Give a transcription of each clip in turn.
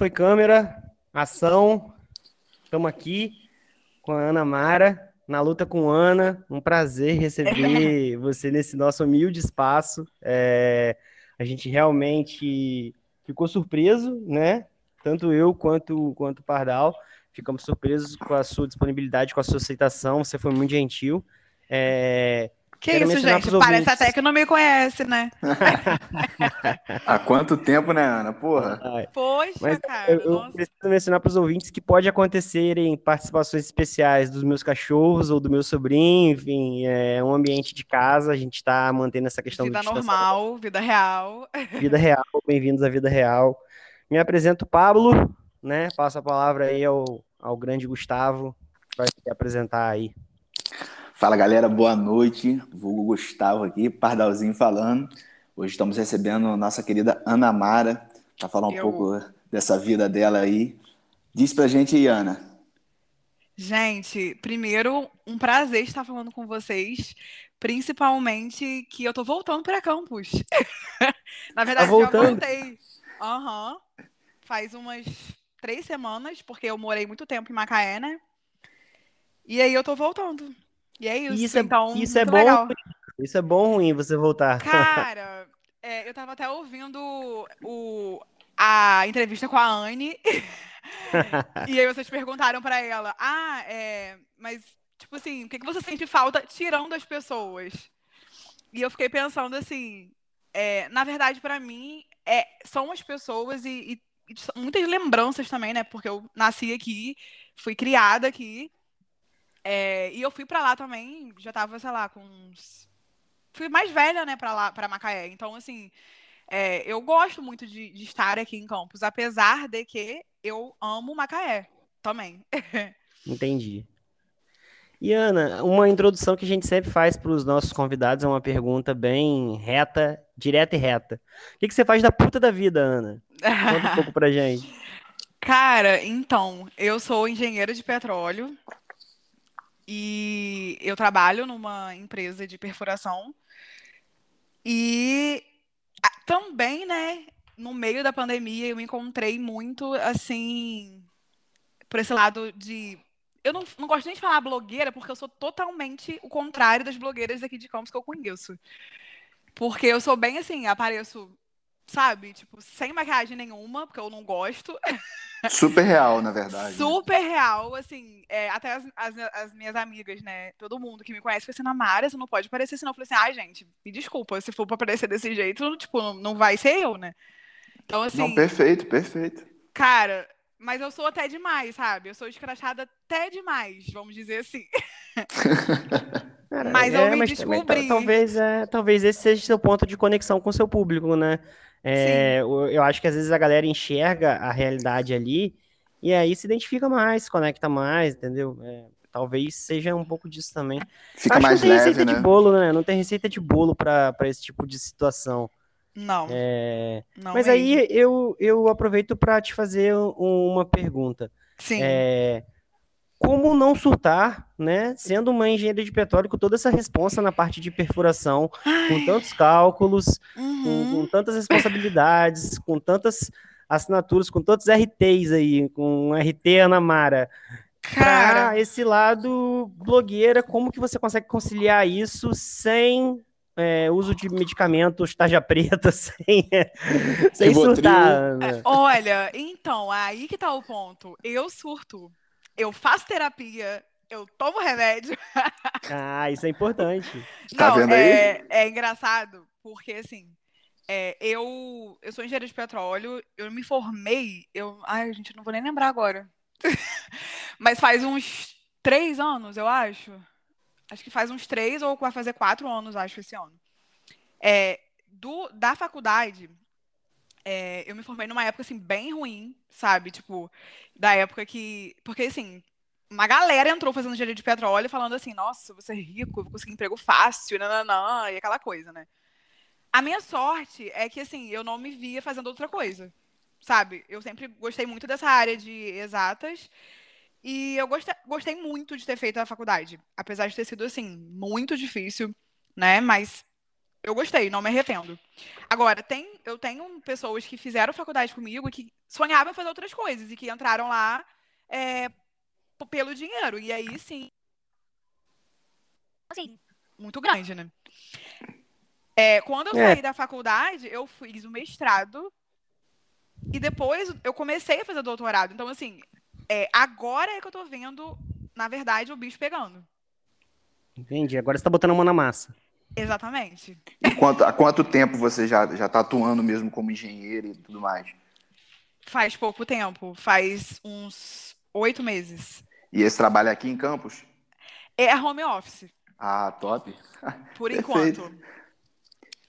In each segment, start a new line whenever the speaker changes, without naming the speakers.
foi câmera, ação. Estamos aqui com a Ana Mara, na luta com Ana. Um prazer receber você nesse nosso humilde espaço. É, a gente realmente ficou surpreso, né? Tanto eu quanto, quanto o Pardal. Ficamos surpresos com a sua disponibilidade, com a sua aceitação. Você foi muito gentil. É,
que Quero isso, gente? Parece até que não me conhece, né?
Há quanto tempo, né, Ana? Porra.
Poxa, Mas cara.
Eu, eu preciso mencionar para os ouvintes que pode acontecerem participações especiais dos meus cachorros ou do meu sobrinho, enfim, é um ambiente de casa, a gente está mantendo essa questão
vida normal, vida real.
Vida real, bem-vindos à vida real. Me apresento Pablo, né? Passo a palavra aí ao, ao grande Gustavo, que vai se apresentar aí.
Fala galera, boa noite. Vulgo Gustavo aqui, Pardalzinho falando. Hoje estamos recebendo nossa querida Ana Mara para falar um Eu... pouco dessa vida dela aí. Diz pra gente aí, Ana.
Gente, primeiro, um prazer estar falando com vocês, principalmente que eu tô voltando para campus. Na verdade, tá voltando. eu voltei. Aham. Uhum. Faz umas três semanas, porque eu morei muito tempo em Macaé, né? E aí eu tô voltando. E é isso.
Isso é,
então,
isso é bom. Legal. Isso é bom ruim você voltar?
Cara, é, eu tava até ouvindo o, a entrevista com a Anne. e aí vocês perguntaram para ela: Ah, é, mas, tipo assim, o que, que você sente falta tirando as pessoas? E eu fiquei pensando assim: é, na verdade, para mim, é, são as pessoas e, e, e muitas lembranças também, né? Porque eu nasci aqui, fui criada aqui. É, e eu fui para lá também, já tava, sei lá, com uns. Fui mais velha, né, para lá, para Macaé. Então, assim, é, eu gosto muito de, de, estar aqui em Campos, apesar de que eu amo Macaé também.
Entendi. E Ana, uma introdução que a gente sempre faz para os nossos convidados é uma pergunta bem reta, direta e reta. O que, que você faz da puta da vida, Ana? Conta um pouco pra gente.
Cara, então, eu sou engenheira de petróleo, e eu trabalho numa empresa de perfuração. E também, né, no meio da pandemia, eu me encontrei muito, assim, por esse lado de. Eu não, não gosto nem de falar blogueira, porque eu sou totalmente o contrário das blogueiras aqui de Campos que eu conheço. Porque eu sou bem assim, apareço, sabe, tipo, sem maquiagem nenhuma, porque eu não gosto.
Super real, na verdade.
Né? Super real, assim, é, até as, as, as, minhas amigas, né? Todo mundo que me conhece foi assim, Namara, você não pode parecer assim, não. Eu falei assim, ai, gente, me desculpa, se for pra parecer desse jeito, tipo, não, não vai ser eu, né?
Então, assim. Não, perfeito, perfeito.
Cara, mas eu sou até demais, sabe? Eu sou escrachada até demais, vamos dizer assim.
Cara, mas é, eu me mas descobri. talvez, é, talvez esse seja seu ponto de conexão com o seu público, né? É, eu acho que às vezes a galera enxerga a realidade ali e aí se identifica mais, se conecta mais, entendeu? É, talvez seja um pouco disso também.
Fica mais leve,
receita
né?
de bolo, né? Não tem receita de bolo para esse tipo de situação.
Não.
É... não Mas aí eu, eu aproveito para te fazer uma pergunta.
Sim.
É como não surtar, né? Sendo uma engenheira de petróleo com toda essa responsa na parte de perfuração, Ai. com tantos cálculos, uhum. com, com, tantas responsabilidades, com tantas assinaturas, com tantos RTs aí, com RT Ana Mara. Cara, esse lado blogueira, como que você consegue conciliar isso sem é, uso de medicamentos tarja preta, sem, sem surtar?
Né? Olha, então, aí que tá o ponto. Eu surto eu faço terapia, eu tomo remédio.
Ah, isso é importante.
tá vendo aí?
É, é engraçado, porque assim, é, eu, eu sou engenheira de petróleo, eu me formei, eu. Ai, gente, não vou nem lembrar agora. Mas faz uns três anos, eu acho. Acho que faz uns três ou vai fazer quatro anos, acho, esse ano. É, do, da faculdade, é, eu me formei numa época, assim, bem ruim, sabe? Tipo, da época que... Porque, assim, uma galera entrou fazendo engenharia de petróleo falando assim, nossa, você é rico, vou conseguir emprego fácil, nananã, e aquela coisa, né? A minha sorte é que, assim, eu não me via fazendo outra coisa, sabe? Eu sempre gostei muito dessa área de exatas e eu gostei, gostei muito de ter feito a faculdade, apesar de ter sido, assim, muito difícil, né? Mas eu gostei, não me arrependo. Agora, tem, eu tenho pessoas que fizeram faculdade comigo e que sonhavam em fazer outras coisas e que entraram lá é, pelo dinheiro. E aí, sim. Assim, muito grande, né? É, quando eu é. saí da faculdade, eu fiz o mestrado e depois eu comecei a fazer doutorado. Então, assim, é, agora é que eu tô vendo, na verdade, o bicho pegando.
Entendi. Agora você tá botando a mão na massa.
Exatamente.
E quanto, há quanto tempo você já, já tá atuando mesmo como engenheiro e tudo mais?
Faz pouco tempo. Faz uns oito meses.
E esse trabalho é aqui em Campos?
É home office.
Ah, top.
Por enquanto.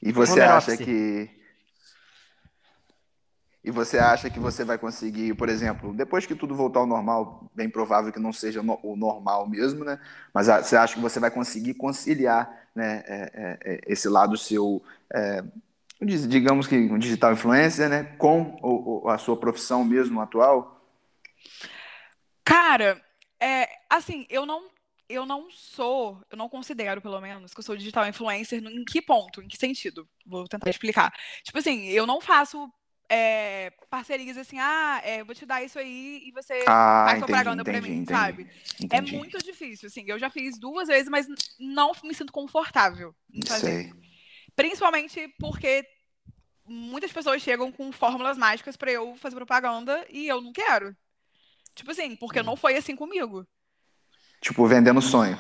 E você home acha office. que e você acha que você vai conseguir, por exemplo, depois que tudo voltar ao normal, bem provável que não seja o normal mesmo, né? Mas você acha que você vai conseguir conciliar né, é, é, é esse lado seu, é, digamos que um digital influencer, né, com a sua profissão mesmo atual?
Cara, é, assim, eu não eu não sou, eu não considero, pelo menos, que eu sou digital influencer. Em que ponto? Em que sentido? Vou tentar explicar. Tipo assim, eu não faço é, parcerias assim, ah, é, vou te dar isso aí e você ah, faz propaganda pra mim, entendi, sabe? É entendi. É muito difícil, assim. Eu já fiz duas vezes, mas não me sinto confortável em fazer. Sei. Principalmente porque muitas pessoas chegam com fórmulas mágicas para eu fazer propaganda e eu não quero. Tipo assim, porque hum. não foi assim comigo.
Tipo, vendendo sonho.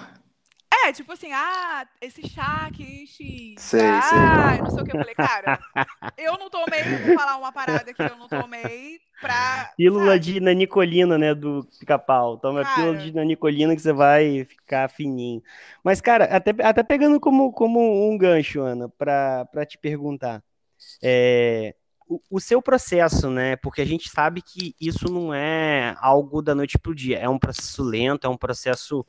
É, tipo assim, ah, esse chá aqui, X. Sei, ah, sei. não sei o que. Eu falei, cara, eu não tomei, vou falar uma parada que eu não tomei pra.
Pílula sabe? de nanicolina, né, do pica-pau. Toma cara... pílula de nanicolina que você vai ficar fininho. Mas, cara, até, até pegando como, como um gancho, Ana, pra, pra te perguntar. É, o, o seu processo, né? Porque a gente sabe que isso não é algo da noite pro dia. É um processo lento, é um processo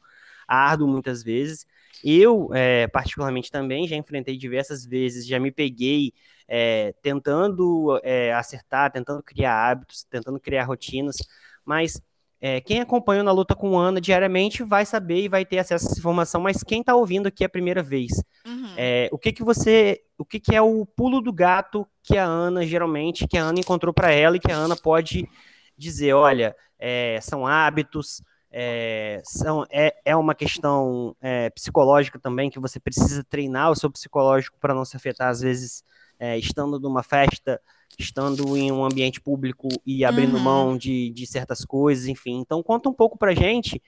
árduo muitas vezes. Eu, é, particularmente também, já enfrentei diversas vezes, já me peguei é, tentando é, acertar, tentando criar hábitos, tentando criar rotinas, mas é, quem acompanha na luta com Ana diariamente vai saber e vai ter acesso a essa informação, mas quem está ouvindo aqui a primeira vez, uhum. É, o que que você, o que que é o pulo do gato que a Ana geralmente, que a Ana encontrou para ela e que a Ana pode dizer, olha, é, são hábitos, é, são, é, é uma questão é, psicológica também, que você precisa treinar o seu psicológico para não se afetar, às vezes, é, estando numa festa, estando em um ambiente público e abrindo uhum. mão de, de certas coisas, enfim. Então, conta um pouco para gente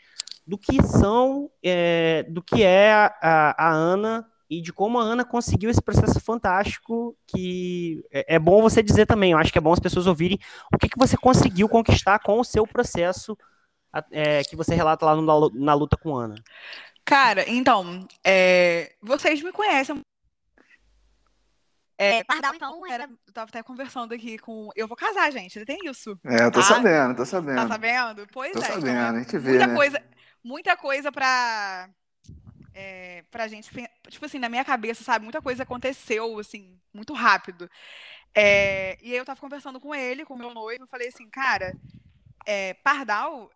do que são, é, do que é a, a, a Ana e de como a Ana conseguiu esse processo fantástico que é, é, bom você dizer também, eu acho que é bom as pessoas ouvirem o que, que você conseguiu conquistar com o seu processo é, que você relata lá no, na luta com Ana?
Cara, então, é, vocês me conhecem. É, Pardal, então, era, eu tava até conversando aqui com. Eu vou casar, gente, tem isso.
É, eu tô ah, sabendo, tô sabendo.
Tá sabendo? Pois
tô
é.
Tô então, sabendo, então, a gente vê.
Muita
né?
coisa, muita coisa pra. É, pra gente. Tipo assim, na minha cabeça, sabe? Muita coisa aconteceu, assim, muito rápido. É, e aí eu tava conversando com ele, com o meu noivo, eu falei assim, cara, é, Pardal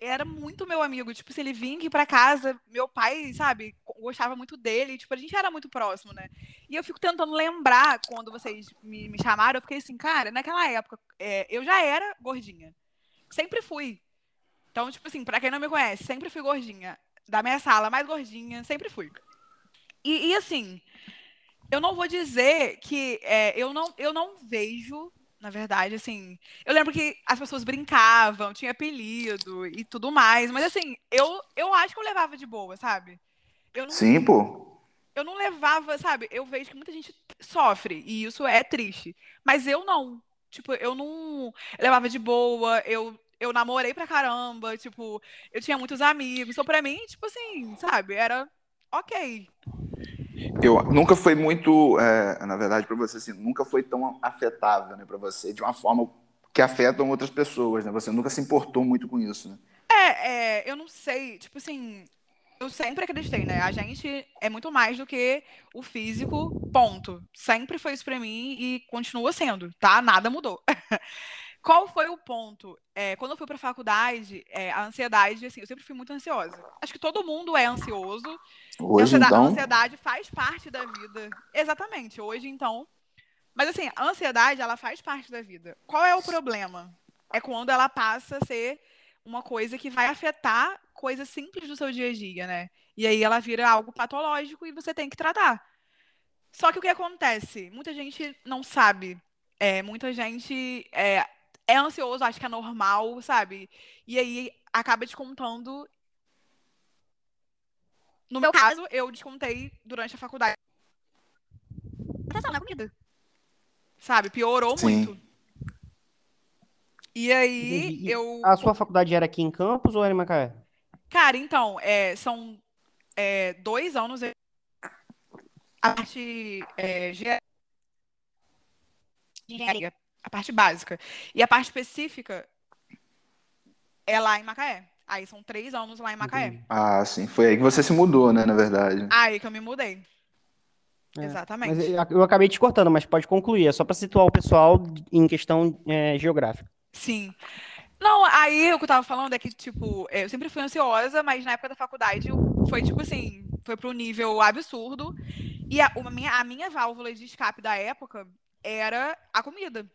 era muito meu amigo. Tipo, se ele vinha aqui pra casa, meu pai, sabe, gostava muito dele. Tipo, a gente era muito próximo, né? E eu fico tentando lembrar quando vocês me, me chamaram. Eu fiquei assim, cara, naquela época, é, eu já era gordinha. Sempre fui. Então, tipo assim, pra quem não me conhece, sempre fui gordinha. Da minha sala, mais gordinha, sempre fui. E, e assim, eu não vou dizer que é, eu, não, eu não vejo na verdade, assim. Eu lembro que as pessoas brincavam, tinha apelido e tudo mais, mas assim, eu, eu acho que eu levava de boa, sabe?
Não, Sim, pô.
Eu não levava, sabe? Eu vejo que muita gente sofre e isso é triste, mas eu não. Tipo, eu não eu levava de boa, eu eu namorei pra caramba, tipo, eu tinha muitos amigos. Então, pra mim, tipo assim, sabe, era ok.
Eu nunca foi muito, é, na verdade, para você assim, nunca foi tão afetável, né, para você, de uma forma que afetam outras pessoas, né? Você nunca se importou muito com isso, né?
É, é, eu não sei, tipo assim, eu sempre acreditei, né? A gente é muito mais do que o físico, ponto. Sempre foi isso para mim e continua sendo, tá? Nada mudou. Qual foi o ponto? É, quando eu fui pra faculdade, é, a ansiedade, assim, eu sempre fui muito ansiosa. Acho que todo mundo é ansioso.
Hoje,
ansiedade,
então.
A ansiedade faz parte da vida. Exatamente, hoje, então. Mas, assim, a ansiedade, ela faz parte da vida. Qual é o problema? É quando ela passa a ser uma coisa que vai afetar coisas simples do seu dia a dia, né? E aí ela vira algo patológico e você tem que tratar. Só que o que acontece? Muita gente não sabe. É, muita gente é, é ansioso, acha que é normal, sabe? E aí acaba descontando. No meu caso, eu descontei durante a faculdade. Atenção na comida. Sabe? Piorou
Sim.
muito. E aí
E- e
eu.
A sua faculdade era aqui em Campos ou era em Macaé?
Cara, então, é, são é, dois anos. A parte é, engenharia, a parte básica. E a parte específica é lá em Macaé. Aí são três anos lá em Macaé.
Ah, sim. Foi aí que você se mudou, né, na verdade.
Aí que eu me mudei.
É,
Exatamente.
Mas eu acabei te cortando, mas pode concluir. É só para situar o pessoal em questão é, geográfica.
Sim. Não, aí o que eu tava falando é que, tipo, eu sempre fui ansiosa, mas na época da faculdade foi, tipo assim, foi pro nível absurdo. E a, minha, a minha válvula de escape da época era a comida.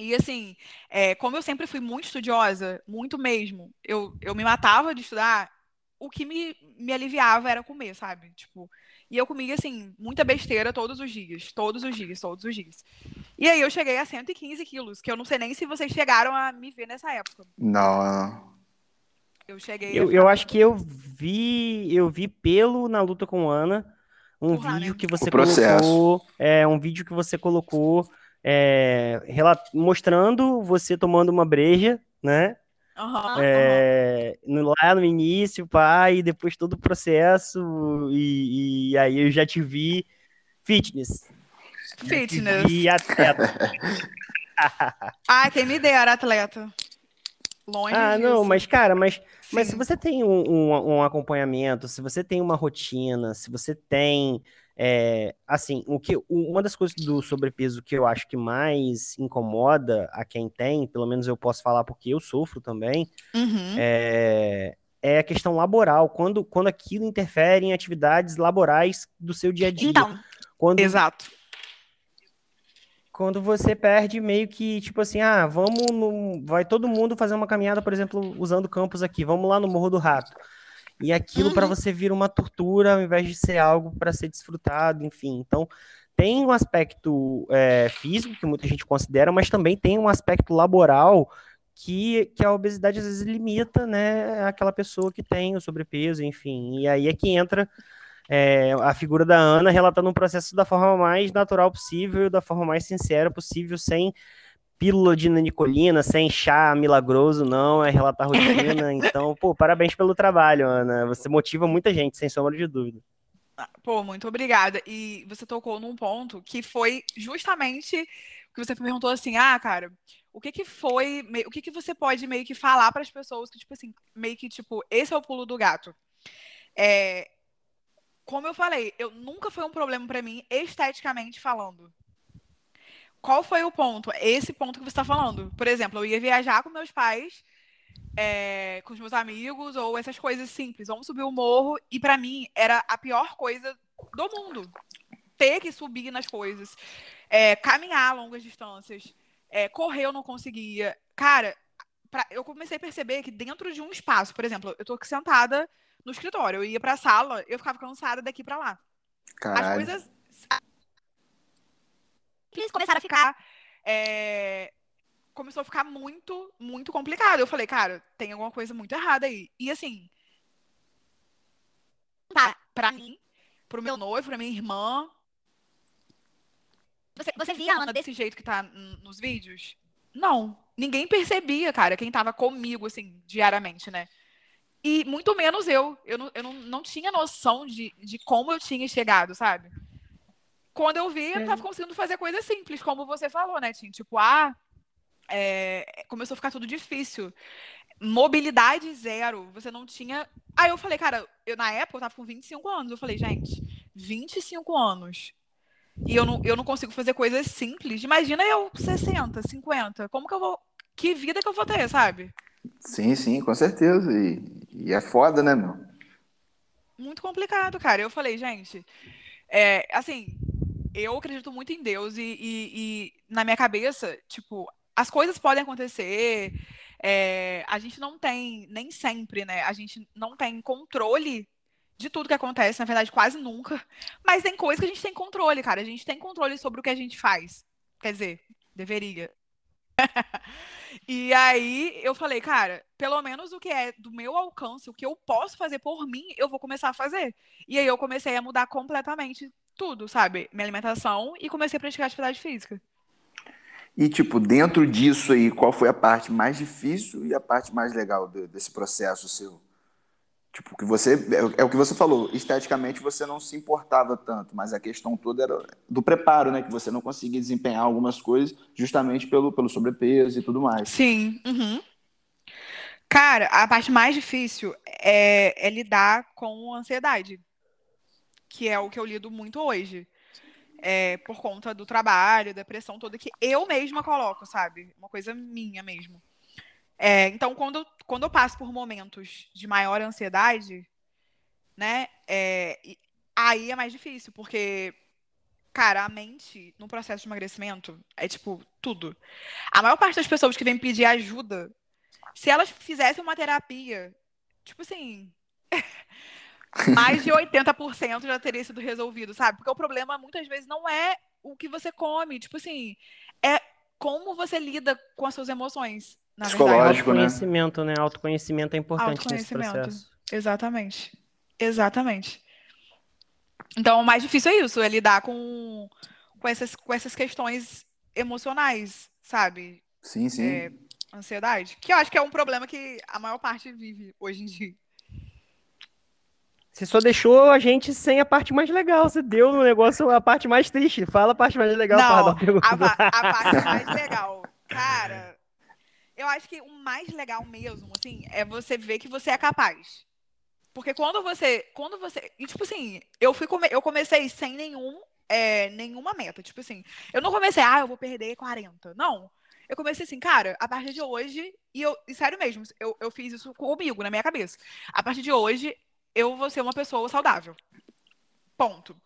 E assim, é, como eu sempre fui muito estudiosa, muito mesmo, eu, eu me matava de estudar, o que me, me aliviava era comer, sabe? Tipo, e eu comia, assim, muita besteira todos os dias, todos os dias, todos os dias. E aí eu cheguei a 115 quilos, que eu não sei nem se vocês chegaram a me ver nessa época.
Não.
Eu cheguei a
Eu, eu acho que eu vi, eu vi pelo na luta com Ana um
Por lá,
vídeo
né?
que você
O processo.
colocou, é um vídeo que você colocou é, mostrando você tomando uma breja, né?
Aham.
É, no- lá no início, pai, e depois todo o processo, e, e aí eu já te vi fitness.
Fitness.
vi atleta.
Ah, quem me dera, atleta. Longe
Ah, não,
disso.
mas cara, mas Mas se você tem um, um- um acompanhamento, se você tem uma rotina, se você tem, é, assim, o que, uma das coisas do sobrepeso que eu acho que mais incomoda a quem tem, pelo menos eu posso falar porque eu sofro também,
Uhum.
é, é a questão laboral, quando, quando aquilo interfere em atividades laborais do seu dia a dia.
Então,
Quando,
exato.
quando você perde meio que, tipo assim, ah, vamos no, vai todo mundo fazer uma caminhada, por exemplo, usando campos aqui, vamos lá no Morro do Rato. E aquilo para
Uhum.
você vira uma tortura ao invés de ser algo para ser desfrutado, enfim. Então, tem um aspecto é, físico que muita gente considera, mas também tem um aspecto laboral que, que a obesidade às vezes limita, né, aquela pessoa que tem o sobrepeso, enfim. E aí é que entra é, a figura da Ana relatando um processo da forma mais natural possível, da forma mais sincera possível, sem pílula de nanicolina, sem chá milagroso, não, é relatar rotina. Então, pô, parabéns pelo trabalho, Ana. Você motiva muita gente, sem sombra de dúvida.
Pô, muito obrigada. E você tocou num ponto que foi justamente o que você perguntou assim, ah, cara, o que que foi, o que que você pode meio que falar para as pessoas que, tipo assim, meio que, tipo, esse é o pulo do gato. É, como eu falei, eu nunca foi um problema para mim, esteticamente falando. Qual foi o ponto? Esse ponto que você está falando. Por exemplo, eu ia viajar com meus pais, é, com os meus amigos, ou essas coisas simples. Vamos subir o morro, e para mim era a pior coisa do mundo. Ter que subir nas coisas, é, caminhar longas distâncias, é, correr eu não conseguia. Cara, pra- eu comecei a perceber que dentro de um espaço, por exemplo, eu tô aqui sentada no escritório, eu ia pra sala, eu ficava cansada daqui pra lá. As
Caralho.
Coisas simples começaram a ficar. é, Começou a ficar muito, muito complicado. Eu falei, cara, tem alguma coisa muito errada aí. E assim. Tá, pra mim, pro meu noivo, pra minha irmã. Você, você via a Ana desse jeito que tá nos vídeos? Não. Ninguém percebia, cara, quem tava comigo, assim, diariamente, né? E muito menos eu. Eu não, eu não, não tinha noção de, de como eu tinha chegado, sabe? Quando eu vi, eu tava conseguindo fazer coisas simples, como você falou, né, Tim? Tipo, ah, é, começou a ficar tudo difícil. Mobilidade zero. Você não tinha. Aí eu falei, cara, eu, na época eu tava com 25 anos. Eu falei, gente, 25 anos. E eu não, eu não consigo fazer coisas simples. Imagina eu 60, 50. Como que eu vou que vida que eu vou ter, sabe?
Sim, sim, com certeza. E, e é foda, né, meu?
Muito complicado, cara. Eu falei, gente, é, assim, eu acredito muito em Deus e, e, e, na minha cabeça, tipo, as coisas podem acontecer. É, a gente não tem, nem sempre, né? A gente não tem controle de tudo que acontece, na verdade, quase nunca. Mas tem coisas que a gente tem controle, cara. A gente tem controle sobre o que a gente faz. Quer dizer, deveria. e aí eu falei, cara, pelo menos o que é do meu alcance, o que eu posso fazer por mim, eu vou começar a fazer. E aí eu comecei a mudar completamente tudo, sabe? Minha alimentação e comecei a praticar atividade física.
E, tipo, dentro disso aí, qual foi a parte mais difícil e a parte mais legal desse processo seu? Tipo, que você é, é, o que você falou, esteticamente você não se importava tanto, mas a questão toda era do preparo, né? Que você não conseguia desempenhar algumas coisas justamente pelo, pelo sobrepeso e tudo mais.
Sim. Uhum. Cara, a parte mais difícil é, é lidar com ansiedade, que é o que eu lido muito hoje. É, por conta do trabalho, da pressão toda que eu mesma coloco, sabe? Uma coisa minha mesmo. É, então, quando, quando eu passo por momentos de maior ansiedade, né, é, aí é mais difícil, porque, cara, a mente no processo de emagrecimento é tipo tudo. A maior parte das pessoas que vêm pedir ajuda, se elas fizessem uma terapia, tipo assim. mais de 80% já teria sido resolvido, sabe? Porque o problema muitas vezes não é o que você come, tipo assim, é como você lida com as suas emoções
na psicológico, verdade. Autoconhecimento, né? né? Autoconhecimento é importante nesse processo.
Exatamente. Exatamente. Então, o mais difícil é isso, é lidar com, com, essas, com essas questões emocionais, sabe?
Sim, sim. É,
ansiedade. Que eu acho que é um problema que a maior parte vive hoje em dia.
Você só deixou a gente sem a parte mais legal. Você deu no negócio a parte mais triste. Fala a parte mais legal.
Não, a, a parte mais legal. Cara, eu acho que o mais legal mesmo, assim, é você ver que você é capaz. Porque quando você. Quando você. E, tipo assim, eu fui come, eu comecei sem nenhum, é, nenhuma meta. Tipo assim, eu não comecei, ah, eu vou perder 40. Não. Eu comecei assim, cara, a partir de hoje, e eu, e sério mesmo, eu, eu fiz isso comigo, na minha cabeça. A partir de hoje, eu vou ser uma pessoa saudável. Ponto.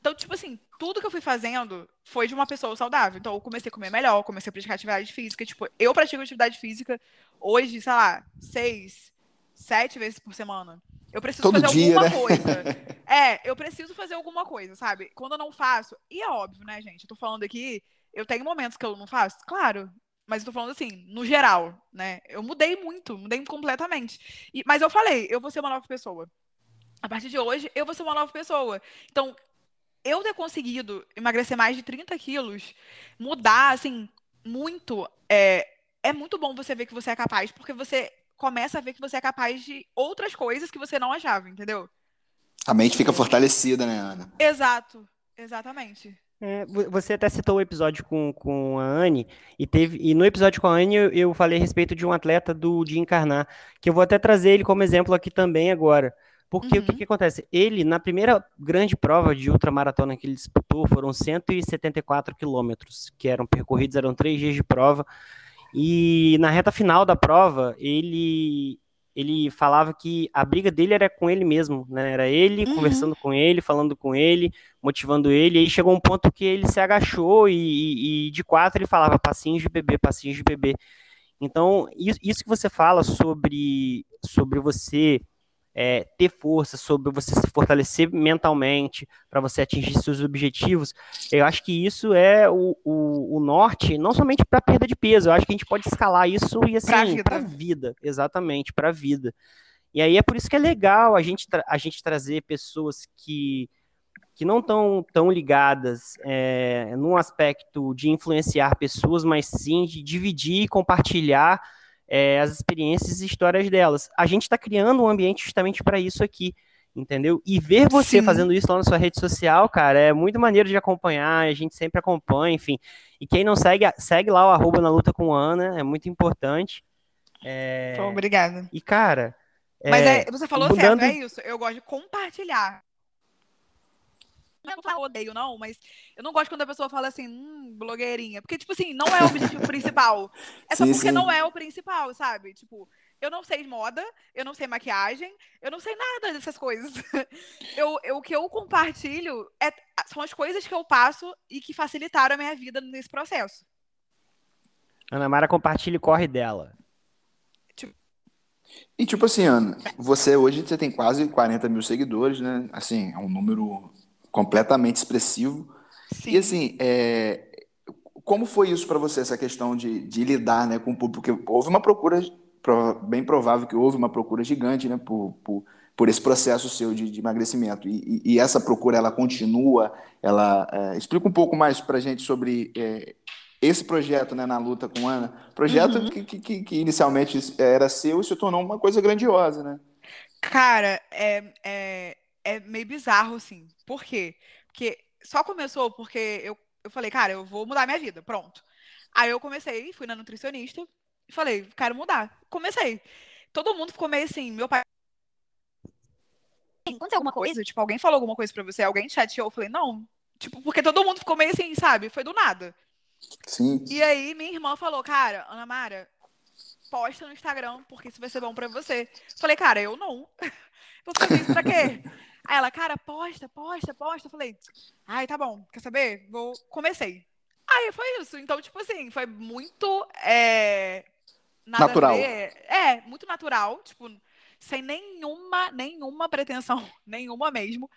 Então, tipo assim, tudo que eu fui fazendo foi de uma pessoa saudável. Então, eu comecei a comer melhor, comecei a praticar atividade física. Tipo, eu pratico atividade física hoje, sei lá, seis, sete vezes por semana. Eu preciso
Todo
fazer
dia,
alguma
né?
coisa. É, eu preciso fazer alguma coisa, sabe? Quando eu não faço, e é óbvio, né, gente? Eu tô falando aqui, eu tenho momentos que eu não faço, claro. Mas eu tô falando assim, no geral, né? Eu mudei muito, mudei completamente. E, mas eu falei, eu vou ser uma nova pessoa. A partir de hoje, eu vou ser uma nova pessoa. Então, eu ter conseguido emagrecer mais de 30 quilos, mudar, assim, muito, é, é muito bom você ver que você é capaz, porque você começa a ver que você é capaz de outras coisas que você não achava, entendeu?
A mente fica fortalecida, né, Ana?
Exato, exatamente.
É, você até citou o episódio com, com a Anne, e, teve, e no episódio com a Anne eu, eu falei a respeito de um atleta do de encarnar, que eu vou até trazer ele como exemplo aqui também agora. Porque uhum. o que, uhum. que, acontece? Ele, na primeira grande prova de ultramaratona que ele disputou, foram 174 quilômetros, que eram percorridos, eram três dias de prova. E na reta final da prova, ele ele falava que a briga dele era com ele mesmo, né? Era ele uhum. conversando com ele, falando com ele, motivando ele. E aí chegou um ponto que ele se agachou e, e, e de quatro ele falava passinhos de bebê, passinhos de bebê. Então, isso que você fala sobre, sobre você é, ter força, sobre você se fortalecer mentalmente para você atingir seus objetivos, eu acho que isso é o, o, o norte, não somente para perda de peso, eu acho que a gente pode escalar isso e assim, para a vida. vida, exatamente, para a vida. E aí é por isso que é legal a gente, a gente trazer pessoas que, que não estão tão ligadas é, num aspecto de influenciar pessoas, mas sim de dividir e compartilhar é, as experiências e histórias delas. A gente está criando um ambiente justamente para isso aqui, entendeu? E ver você Sim. fazendo isso lá na sua rede social, cara, é muito maneiro de acompanhar, a gente sempre acompanha, enfim. E quem não segue, segue lá o arroba na luta com Ana, é muito importante. É...
Obrigada.
E, cara.
Mas é, é você falou mudando... certo, é isso. Eu gosto de compartilhar. Não é eu odeio, não, mas eu não gosto quando a pessoa fala assim, hum, blogueirinha. Porque, tipo assim, não é o objetivo principal. É só sim, porque sim. não é o principal, sabe? Tipo, eu não sei moda, eu não sei maquiagem, eu não sei nada dessas coisas. Eu, eu, o que eu compartilho é, são as coisas que eu passo e que facilitaram a minha vida nesse processo.
Ana Mara compartilha e corre dela.
Tipo... E tipo assim, Ana, você hoje você tem quase 40 mil seguidores, né? Assim, é um número completamente expressivo. Sim. E assim, é... como foi isso para você, essa questão de, de lidar né, com o público? Porque houve uma procura bem provável que houve uma procura gigante né, por, por, por esse processo seu de, de emagrecimento. E, e, essa procura, ela continua, ela... É, explica um pouco mais para a gente sobre é, esse projeto né, na luta com Ana. Projeto uhum. que, que, que, inicialmente era seu e se tornou uma coisa grandiosa, né?
Cara, é, é, é meio bizarro, assim. Por quê? Porque só começou porque eu, eu falei, cara, eu vou mudar minha vida, pronto. Aí eu comecei, fui na nutricionista, e falei, quero mudar. Comecei. Todo mundo ficou meio assim, meu pai. Aconteceu alguma coisa? Tipo, alguém falou alguma coisa pra você? Alguém chateou? Eu falei, não. Tipo, porque todo mundo ficou meio assim, sabe? Foi do nada.
Sim.
E aí minha irmã falou, cara, Ana Mara, posta no Instagram, porque isso vai ser bom pra você. Falei, cara, eu não. Vou fazer isso pra quê? Aí ela, cara, posta, posta, posta. Eu falei, ai, tá bom, quer saber? Vou. Comecei. Aí foi isso. Então, tipo assim, foi muito. É
natural.
É, muito natural, tipo, sem nenhuma, nenhuma pretensão, nenhuma mesmo.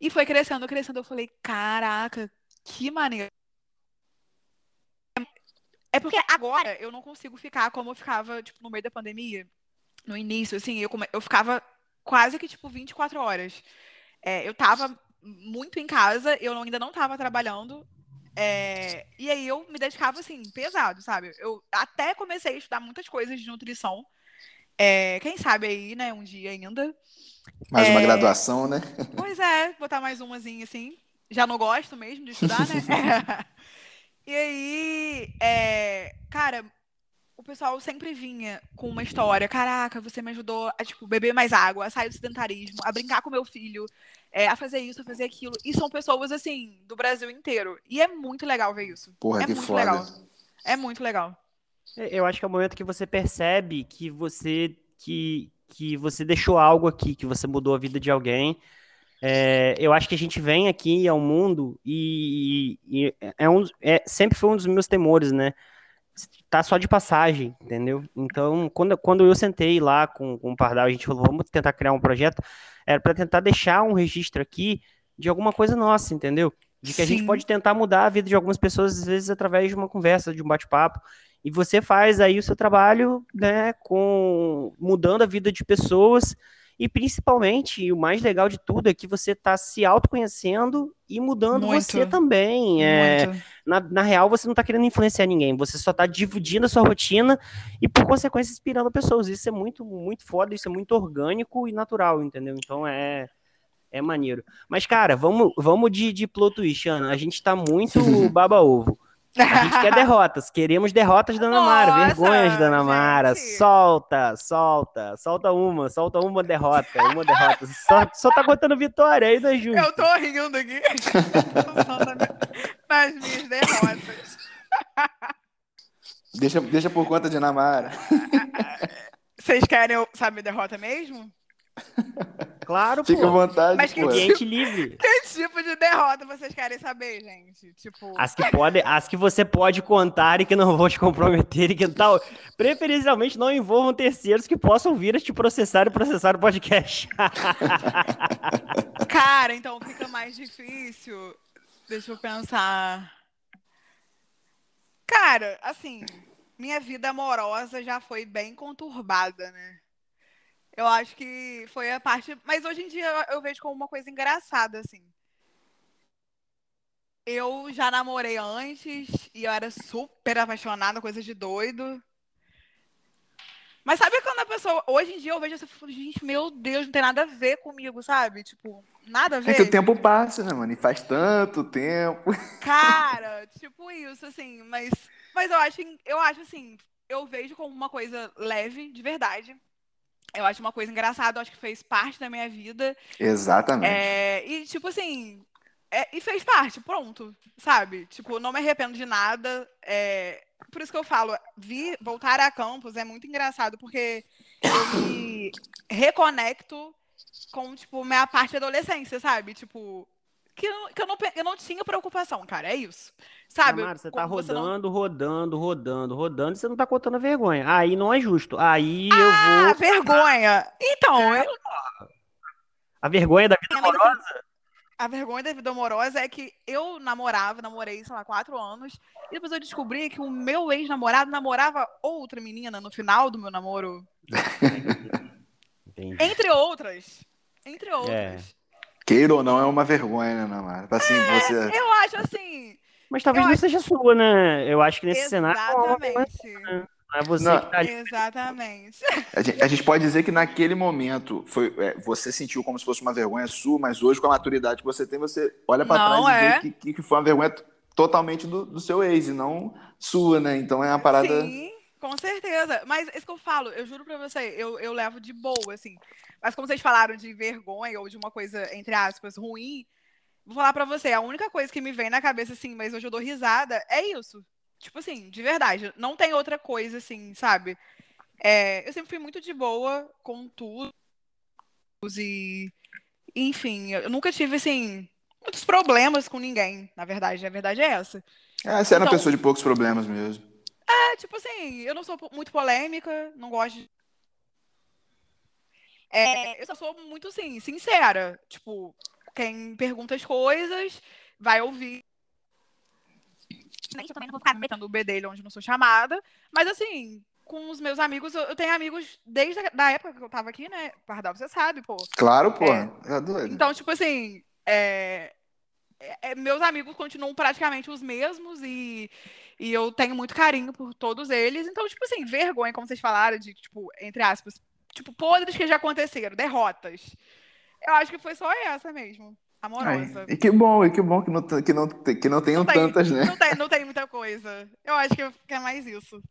E foi crescendo, crescendo. Eu falei, caraca, que maneiro. É porque agora eu não consigo ficar como eu ficava, tipo, no meio da pandemia, no início, assim, eu, eu ficava quase que, tipo, 24 horas. É, eu tava muito em casa, eu ainda não tava trabalhando, é, e aí eu me dedicava assim, pesado, sabe? Eu até comecei a estudar muitas coisas de nutrição. É, quem sabe aí, né, um dia ainda.
Mais é, uma graduação, né?
Pois é, botar mais umazinha assim. Já não gosto mesmo de estudar, né? e aí, é, cara, o pessoal sempre vinha com uma história. Caraca, você me ajudou a, tipo, beber mais água, a sair do sedentarismo, a brincar com meu filho, é, a fazer isso, a fazer aquilo. E são pessoas, assim, do Brasil inteiro. E é muito legal ver isso.
Porra,
é
que
muito
foda.
legal. É muito legal.
É, eu acho que é o momento que você percebe que você que, que você deixou algo aqui, que você mudou a vida de alguém. É, eu acho que a gente vem aqui ao mundo e, e é um, é, sempre foi um dos meus temores, né? Tá só de passagem, entendeu? Então, quando, quando eu sentei lá com, com o Pardal, a gente falou, vamos tentar criar um projeto, era para tentar deixar um registro aqui de alguma coisa nossa, entendeu? De que Sim. a gente pode tentar mudar a vida de algumas pessoas, às vezes, através de uma conversa, de um bate-papo. E você faz aí o seu trabalho, né, com mudando a vida de pessoas e principalmente, e o mais legal de tudo é que você está se autoconhecendo e mudando Muito. você também. É, na, na real, você não está querendo influenciar ninguém, você só está dividindo a sua rotina e, por consequência, inspirando pessoas. Isso é muito, muito foda, isso é muito orgânico e natural, entendeu? Então é. É maneiro. Mas, cara, vamos, vamos de, de plot twist, Ana. A gente tá muito baba-ovo. A gente quer derrotas, queremos derrotas da Ana Mara, Nossa, vergonhas da Ana Mara. Solta, solta, solta uma, solta uma derrota, uma derrota. Só, só tá contando vitória aí, não é justo.
Eu tô rindo aqui nas minhas derrotas.
Deixa, deixa por conta de Ana Mara.
Vocês querem saber derrota mesmo?
Claro,
Fica à vontade,
Mas que tipo, livre.
Que tipo de derrota vocês querem saber, gente? Tipo...
As que, pode, as que você pode contar e que não vão te comprometer e que tal. Preferencialmente não envolvam terceiros que possam vir a te processar e processar o podcast.
Cara, então fica mais difícil. Deixa eu pensar. Cara, assim, minha vida amorosa já foi bem conturbada, né? Eu acho que foi a parte. Mas hoje em dia eu vejo como uma coisa engraçada, assim. Eu já namorei antes e eu era super apaixonada, coisa de doido. Mas sabe quando a pessoa. Hoje em dia eu vejo essa assim, gente, meu Deus, não tem nada a ver comigo, sabe? Tipo, nada a ver.
É que o tempo passa, né, mano? E faz tanto tempo.
Cara, tipo isso, assim, mas. Mas eu acho, eu acho assim, eu vejo como uma coisa leve, de verdade. Eu acho uma coisa engraçada, eu acho que fez parte da minha vida.
Exatamente.
É, e, tipo assim, é, e fez parte, pronto, sabe? Tipo, não me arrependo de nada. É, por isso que eu falo, vir, voltar a campus é muito engraçado, porque eu me reconecto com, tipo, minha parte da adolescência, sabe? Tipo, que, eu, que eu, não, eu não tinha preocupação, cara, é isso. Sabe?
Amaro, você tá rodando, não... rodando, rodando, rodando, e você não tá contando a vergonha. Aí não é justo. Aí eu ah, vou.
vergonha! Então, eu...
A vergonha da vida amorosa?
A vergonha da vida amorosa é que eu namorava, namorei, sei lá, quatro anos, e depois eu descobri que o meu ex-namorado namorava outra menina no final do meu namoro. Entendi. Entre outras. Entre outras. É.
Queira ou não, é uma vergonha, né, Namara? Assim, é, você...
Eu acho assim.
Mas talvez não acho... seja sua, né? Eu acho que nesse
Exatamente.
cenário.
Exatamente.
Não é você não, que tá ali.
Exatamente.
A gente, a gente, pode dizer que naquele momento foi, é, você sentiu como se fosse uma vergonha sua, mas hoje, com a maturidade que você tem, você olha para trás é. e vê que, que, foi uma vergonha totalmente do, do, seu ex e não sua, né? Então é uma parada.
Sim, com certeza. Mas isso que eu falo, eu juro pra você, eu, eu levo de boa, assim. Mas como vocês falaram de vergonha ou de uma coisa, entre aspas, ruim, vou falar pra você, a única coisa que me vem na cabeça, assim, mas hoje eu dou risada, é isso. Tipo assim, de verdade, não tem outra coisa assim, sabe? É, eu sempre fui muito de boa com tudo. E, enfim, eu nunca tive, assim, muitos problemas com ninguém, na verdade. A verdade é essa.
É, você era então, uma pessoa de poucos problemas mesmo.
É, tipo assim, eu não sou muito polêmica, não gosto de. É, eu só sou muito, assim, sincera. Tipo, quem pergunta as coisas vai ouvir eu também não vou ficar metendo o B dele onde não sou chamada. Mas assim, com os meus amigos, eu, tenho amigos desde a da época que eu tava aqui, né? Pardal, você sabe, pô.
Claro, pô. É, é doido.
Então, tipo assim, é, é, meus amigos continuam praticamente os mesmos e, e eu tenho muito carinho por todos eles. Então, tipo assim, vergonha, como vocês falaram, de, tipo, entre aspas, tipo, podres que já aconteceram, derrotas. Eu acho que foi só essa mesmo amorosa.
Ai, e que bom, e que bom que não, que não, que não tenham não tem, tantas, né?
Não tem, não tem muita coisa. Eu acho que é mais isso.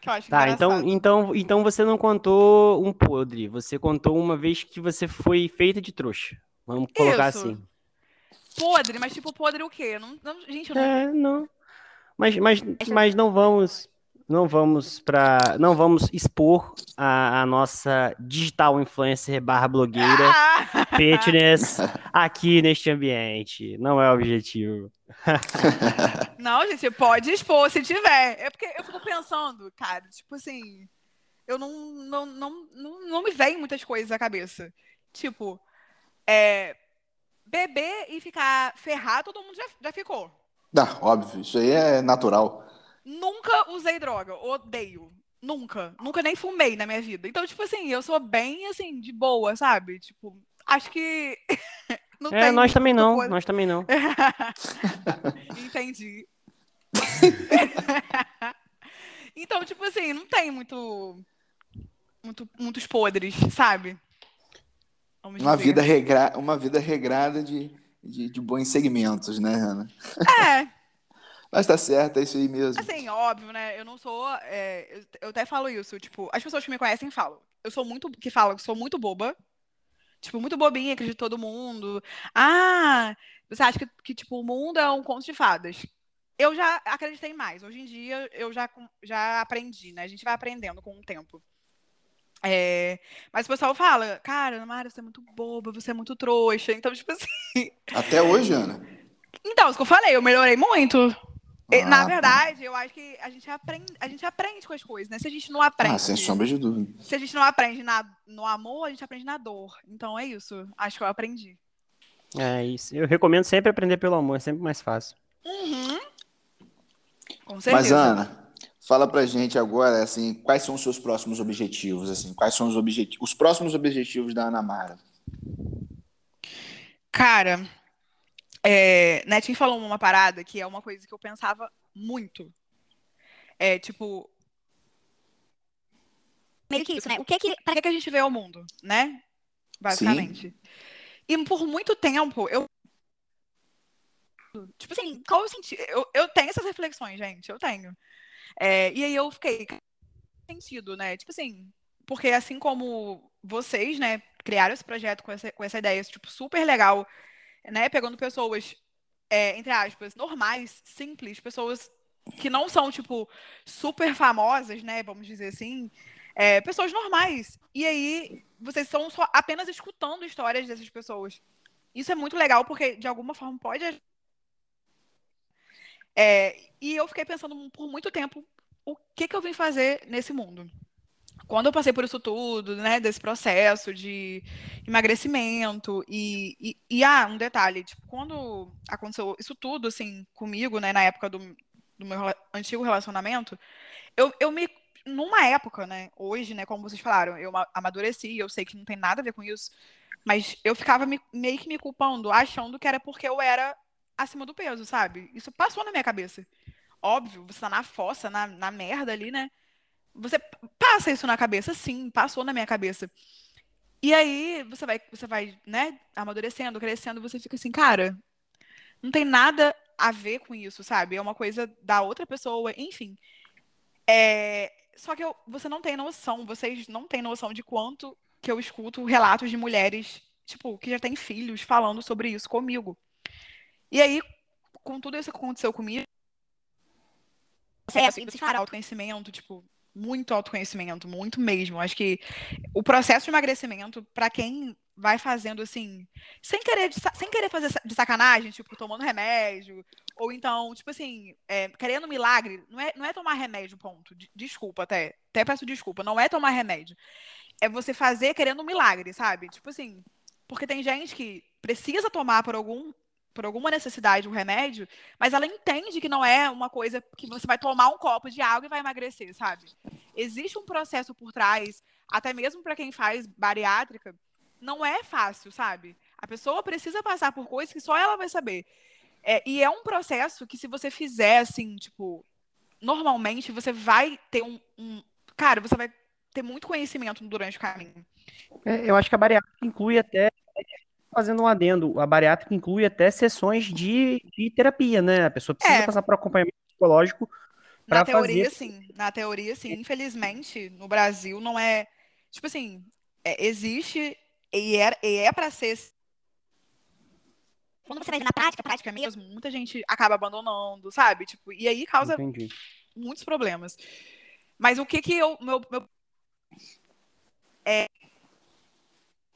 Que eu acho tá, então, então, então você não contou um podre, você contou uma vez que você foi feita de trouxa. Vamos colocar isso. assim.
Podre, mas tipo, podre o quê? Não, não, gente, eu não...
É, não. Mas, mas, mas não vamos não vamos para não vamos expor a, a, nossa digital influencer barra blogueira fitness aqui neste ambiente. Não é o objetivo.
não, gente, pode expor se tiver. É porque eu fico pensando, cara, tipo assim, eu não não, não, não, não me vem muitas coisas à cabeça. Tipo, é, beber e ficar ferrado, todo mundo já, já ficou.
Ah, óbvio, isso aí é natural.
Nunca usei droga, odeio. Nunca. Nunca nem fumei na minha vida. Então, tipo assim, eu sou bem, assim, de boa, sabe? Tipo, acho que.
não é, nós também não. Coisa. Nós também não.
Entendi. então, tipo assim, não tem muito. muito muitos podres, sabe?
Vamos uma vida, regra... uma vida regrada de, de, de bons segmentos, né, Ana?
É.
Mas tá certo, é isso aí mesmo.
Assim, óbvio, né? Eu não sou. É, eu, até falo isso, tipo, as pessoas que me conhecem falam. Eu sou muito. Que falam que sou muito boba. Tipo, muito bobinha, acredito todo mundo. Ah, você acha que, que, tipo, o mundo é um conto de fadas. Eu já acreditei mais. Hoje em dia, eu já, já aprendi, né? A gente vai aprendendo com o tempo. É, mas o pessoal fala, cara, Mara, você é muito boba, você é muito trouxa. Então, tipo assim.
Até hoje, Ana.
Então, isso que eu falei, eu melhorei muito. Ah, Na tá. verdade, eu acho que a gente aprende, a gente aprende com as coisas, né? Se a gente não aprende. Ah,
sem sombra de dúvida.
Se a gente não aprende na, no amor, a gente aprende na dor. Então é isso. Acho que eu aprendi.
É isso. Eu recomendo sempre aprender pelo amor, é sempre mais fácil.
Uhum. Com certeza.
Mas, Ana, fala pra gente agora, assim, quais são os seus próximos objetivos, assim, quais são os objetivos, os próximos objetivos da Ana Mara?
Cara, é, Netinho falou uma parada que é uma coisa que eu pensava muito. É, tipo. Meio que isso, né? O que que, pra que a gente vê o mundo, né? Basicamente. Sim. E por muito tempo, eu. Tipo assim, qual o sentido? Eu, eu tenho essas reflexões, gente, eu tenho. É, e aí eu fiquei. Sentido, né? Tipo assim, porque assim como vocês, né, criaram esse projeto com essa, com essa ideia, tipo, super legal né, pegando pessoas, é, entre aspas, normais, simples, pessoas que não são, tipo, super famosas, né, vamos dizer assim, é, pessoas normais. E aí, vocês estão só apenas escutando histórias dessas pessoas. Isso é muito legal, porque de alguma forma pode. É, e eu fiquei pensando por muito tempo o que, que eu vim fazer nesse mundo. Quando eu passei por isso tudo, né, desse processo de emagrecimento e, e, e ah, um detalhe, tipo, quando aconteceu isso tudo, assim, comigo, né, na época do, do meu antigo relacionamento, eu, eu me numa época, né, hoje, né, como vocês falaram, eu amadureci, eu sei que não tem nada a ver com isso, mas eu ficava me, meio que me culpando, achando que era porque eu era acima do peso, sabe? Isso passou na minha cabeça. Óbvio, você tá na fossa, na, na merda ali, né? Você passa isso na cabeça, sim, passou na minha cabeça. E aí você vai, você vai, né, amadurecendo, crescendo, você fica assim, cara, não tem nada a ver com isso, sabe? É uma coisa da outra pessoa, enfim. É, só que eu, você não tem noção, vocês não têm noção de quanto que eu escuto relatos de mulheres, tipo, que já têm filhos falando sobre isso comigo. E aí, com tudo isso que aconteceu comigo, processo, e vocês falaram autoconhecimento, tipo, muito autoconhecimento, muito mesmo. Acho que o processo de emagrecimento, para quem vai fazendo assim, sem querer, sem querer fazer de sacanagem, tipo, tomando remédio, ou então, tipo assim, é, querendo milagre, não é, não é tomar remédio, ponto. Desculpa até. Até peço desculpa. Não é tomar remédio. É você fazer querendo um milagre, sabe? Tipo assim. Porque tem gente que precisa tomar por algum por alguma necessidade um remédio, mas ela entende que não é uma coisa que você vai tomar um copo de água e vai emagrecer, sabe? Existe um processo por trás, até mesmo para quem faz bariátrica, não é fácil, sabe? A pessoa precisa passar por coisas que só ela vai saber. É, e é um processo que, se você fizer assim, tipo, normalmente, você vai ter um, um. Cara, você vai ter muito conhecimento durante o caminho.
É, eu acho que a bariátrica inclui até. Fazendo um adendo, a bariátrica inclui até sessões de, de terapia, né? A pessoa precisa é. passar por acompanhamento psicológico.
Na teoria, fazer... sim. Na teoria, sim. Infelizmente, no Brasil, não é. Tipo assim, é, existe e é, e é para ser quando você vai ver na prática, prática mesmo, muita gente acaba abandonando, sabe? Tipo, e aí causa Entendi. muitos problemas. Mas o que que eu meu, meu é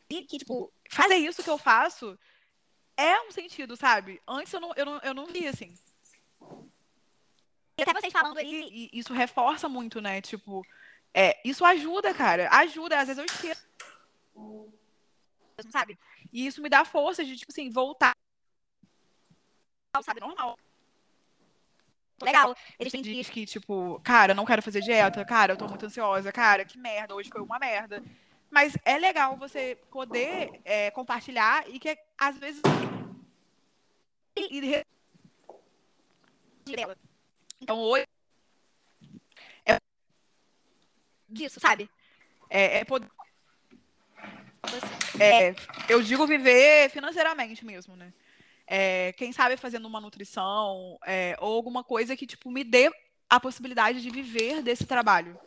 que tipo fazer isso que eu faço é um sentido, sabe? Antes eu não eu não, eu não vi assim. E até vocês falando aí, isso reforça muito, né? Tipo, é, isso ajuda, cara. Ajuda, às vezes eu esqueço. Sabe? E isso me dá força de, tipo assim, voltar sabe, normal. Legal. Eles têm dias que, tipo, cara, eu não quero fazer dieta, cara, eu tô muito ansiosa, cara, que merda, hoje foi uma merda. Mas é legal você poder é, compartilhar e que, às vezes. Então, hoje. É disso, sabe? É, é poder. É, eu digo viver financeiramente mesmo, né? é, quem sabe fazendo uma nutrição é, ou alguma coisa que tipo me dê a possibilidade de viver desse trabalho.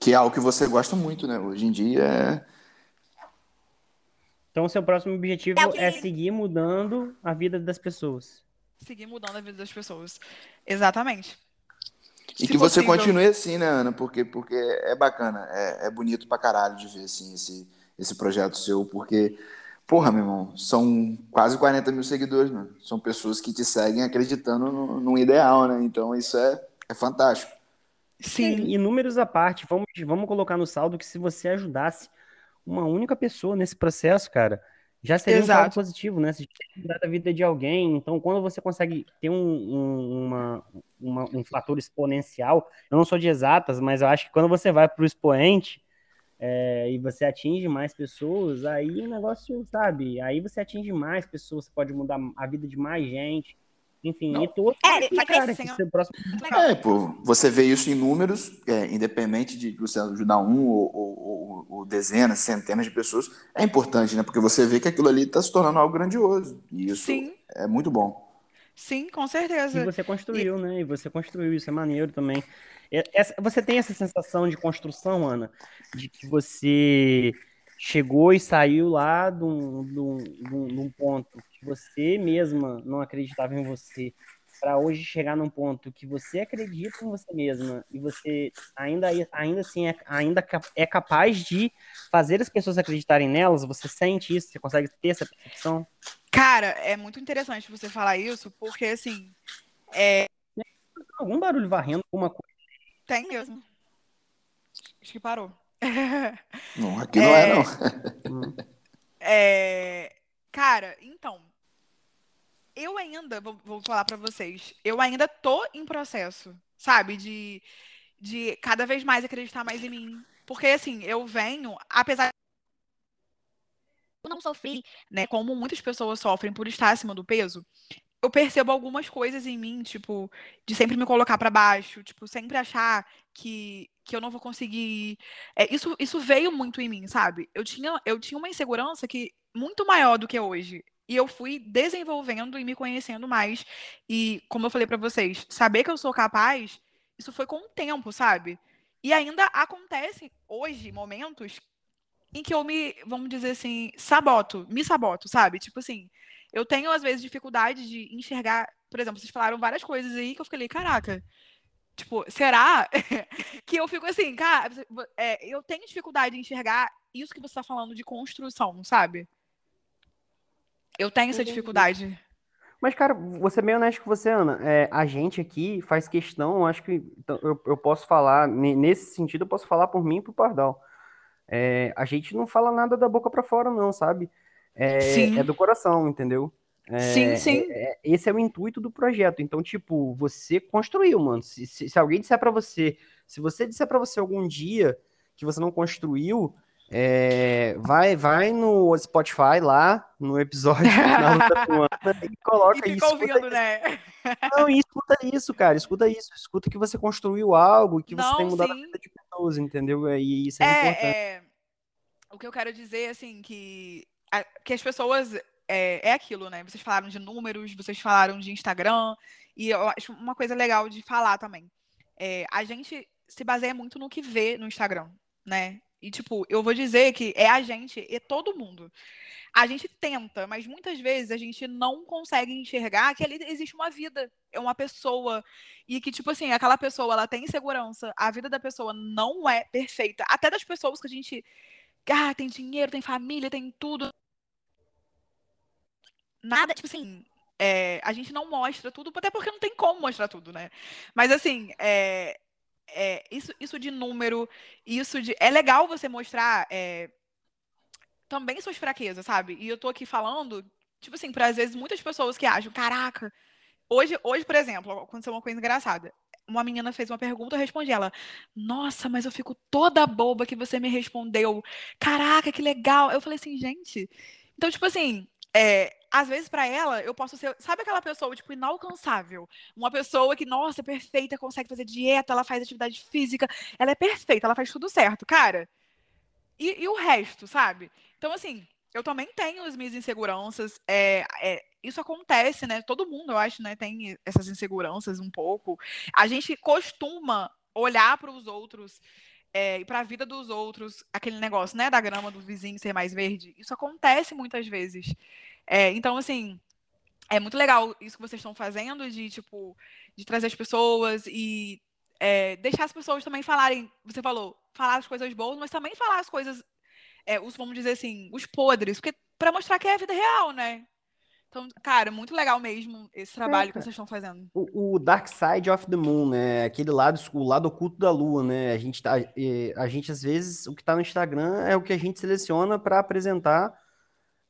Que é algo que você gosta muito, né? Hoje em dia é...
Então, o seu próximo objetivo é, que... é seguir mudando a vida das pessoas.
Seguir mudando a vida das pessoas. Exatamente.
E Se que você continue assim, né, Ana? Porque, porque é bacana, é, é bonito pra caralho de ver assim, esse, esse projeto seu, porque Porra, meu irmão, são quase 40 mil seguidores, mano. São pessoas que te seguem acreditando no, no ideal, né? Então isso é, é fantástico.
Sim, e números à parte, vamos, vamos colocar no saldo que se você ajudasse uma única pessoa nesse processo, cara, já seria Exato. um saldo positivo, né? Se ajudar a vida de alguém. Então, quando você consegue ter um, um, uma, uma, um fator exponencial, eu não sou de exatas, mas eu acho que quando você vai para o expoente, é, e você atinge mais pessoas, aí o negócio, sabe? Aí você atinge mais pessoas, você pode mudar a vida de mais gente. Enfim, Não. e tu
é, aqui, cara, que
ser próximo... é, pô, você vê isso em números, é, independente de você ajudar um ou, ou, ou, ou, dezenas, centenas de pessoas, é importante, né? Porque você vê que aquilo ali está se tornando algo grandioso. E isso Sim. é muito bom.
Sim, com certeza.
E você construiu, e... né? E você construiu, isso é maneiro também. Essa, você tem essa sensação de construção, Ana, de que você chegou e saiu lá de um, de um, de um ponto que você mesma não acreditava em você, para hoje chegar num ponto que você acredita em você mesma e você ainda, ainda assim é, ainda é capaz de fazer as pessoas acreditarem nelas, você sente isso? Você consegue ter essa percepção?
Cara, é muito interessante você falar isso, porque assim. É...
Algum barulho varrendo alguma coisa?
Tem mesmo. Acho que parou.
Não, aqui não é, é não.
é... Cara, então, eu ainda, vou, vou falar para vocês, eu ainda tô em processo, sabe? De, de cada vez mais acreditar mais em mim. Porque, assim, eu venho, apesar eu não sofri, né, como muitas pessoas sofrem por estar acima do peso, eu percebo algumas coisas em mim, tipo, de sempre me colocar para baixo, tipo, sempre achar que, que eu não vou conseguir. É, isso, isso veio muito em mim, sabe? Eu tinha, eu tinha uma insegurança que muito maior do que hoje. E eu fui desenvolvendo e me conhecendo mais. E, como eu falei para vocês, saber que eu sou capaz, isso foi com o tempo, sabe? E ainda acontecem hoje momentos em que eu me, vamos dizer assim, saboto, me saboto, sabe? Tipo assim, eu tenho às vezes dificuldade de enxergar, por exemplo, vocês falaram várias coisas aí que eu fiquei, caraca, tipo, será que eu fico assim, cara, é, eu tenho dificuldade de enxergar isso que você está falando de construção, sabe? Eu tenho essa dificuldade.
Mas, cara, vou ser meio honesto com você, Ana. É, a gente aqui faz questão, acho que então, eu, eu posso falar, nesse sentido, eu posso falar por mim e pro Pardal. É, a gente não fala nada da boca para fora, não, sabe? É, é, do coração, entendeu? É,
sim, sim.
É, é, esse é o intuito do projeto. Então, tipo, você construiu, mano. Se, se, se alguém disser para você, se você disser para você algum dia que você não construiu, é, vai, vai no Spotify lá, no episódio na luta com Ana, e coloca e
isso. ouvindo, né?
Não, e escuta isso, cara. Escuta isso. Escuta que você construiu algo e que você Não, tem mudado sim. a vida de pessoas, entendeu? E isso é, é importante. É...
O que eu quero dizer, assim, que, que as pessoas. É, é aquilo, né? Vocês falaram de números, vocês falaram de Instagram, e eu acho uma coisa legal de falar também. É, a gente se baseia muito no que vê no Instagram, né? E, tipo, eu vou dizer que é a gente e todo mundo. A gente tenta, mas muitas vezes a gente não consegue enxergar que ali existe uma vida, é uma pessoa. E que, tipo assim, aquela pessoa, ela tem insegurança, a vida da pessoa não é perfeita. Até das pessoas que a gente. Ah, tem dinheiro, tem família, tem tudo. Nada, tipo assim, é, a gente não mostra tudo, até porque não tem como mostrar tudo, né? Mas assim, é, é, isso, isso de número, isso de. É legal você mostrar é, também suas fraquezas, sabe? E eu tô aqui falando, tipo assim, para às vezes muitas pessoas que acham, caraca, hoje, hoje, por exemplo, aconteceu uma coisa engraçada. Uma menina fez uma pergunta, eu respondi ela: Nossa, mas eu fico toda boba que você me respondeu. Caraca, que legal. Eu falei assim, gente. Então, tipo assim, é, às vezes para ela eu posso ser, sabe aquela pessoa tipo inalcançável, uma pessoa que nossa, é perfeita, consegue fazer dieta, ela faz atividade física, ela é perfeita, ela faz tudo certo, cara. E, e o resto, sabe? Então assim, eu também tenho as minhas inseguranças, é, é, isso acontece, né? Todo mundo, eu acho, né, tem essas inseguranças um pouco. A gente costuma olhar para os outros é, e para a vida dos outros, aquele negócio, né, da grama do vizinho ser mais verde, isso acontece muitas vezes. É, então, assim, é muito legal isso que vocês estão fazendo, de, tipo, de trazer as pessoas e é, deixar as pessoas também falarem, você falou, falar as coisas boas, mas também falar as coisas, é, os, vamos dizer assim, os podres, porque para mostrar que é a vida real, né? Então, cara, muito legal mesmo esse trabalho é, que vocês estão fazendo.
O, o, Dark Side of the Moon, né? Aquele lado, o lado oculto da lua, né? A gente tá, a gente às vezes o que está no Instagram é o que a gente seleciona para apresentar.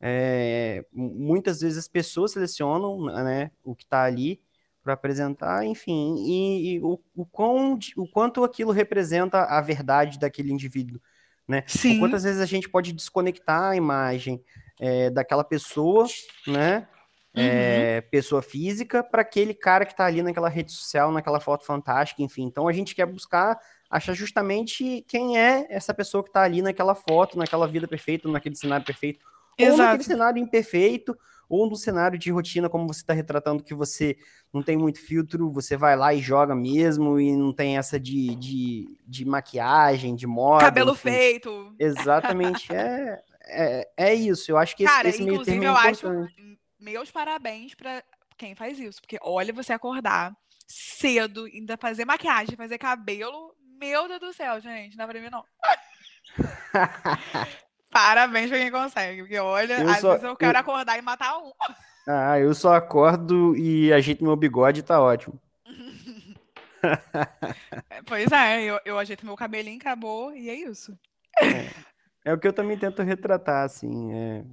É, muitas vezes as pessoas selecionam, né? O que está ali para apresentar, enfim, e, e o, o, quão, o quanto aquilo representa a verdade daquele indivíduo, né?
Sim.
quantas vezes a gente pode desconectar a imagem é, daquela pessoa, né? É, uhum. pessoa física para aquele cara que está ali naquela rede social, naquela foto fantástica, enfim. Então a gente quer buscar achar justamente quem é essa pessoa que está ali naquela foto, naquela vida perfeita, naquele cenário perfeito. Exato. Ou naquele cenário imperfeito, ou no cenário de rotina, como você está retratando, que você não tem muito filtro, você vai lá e joga mesmo, e não tem essa de, de, de maquiagem, de moda.
Cabelo enfim. feito.
Exatamente, é, é, é isso. Eu acho que
Cara,
esse, esse
meio termo
é
eu acho meus parabéns para quem faz isso, porque olha você acordar cedo, ainda fazer maquiagem, fazer cabelo, meu Deus do céu, gente, não dá pra mim não. Parabéns pra quem consegue, porque olha, eu às só, vezes eu quero eu... acordar e matar um.
Ah, eu só acordo e ajeito meu bigode e tá ótimo.
pois é, eu, eu ajeito meu cabelinho, acabou, e é isso.
É, é o que eu também tento retratar, assim. É,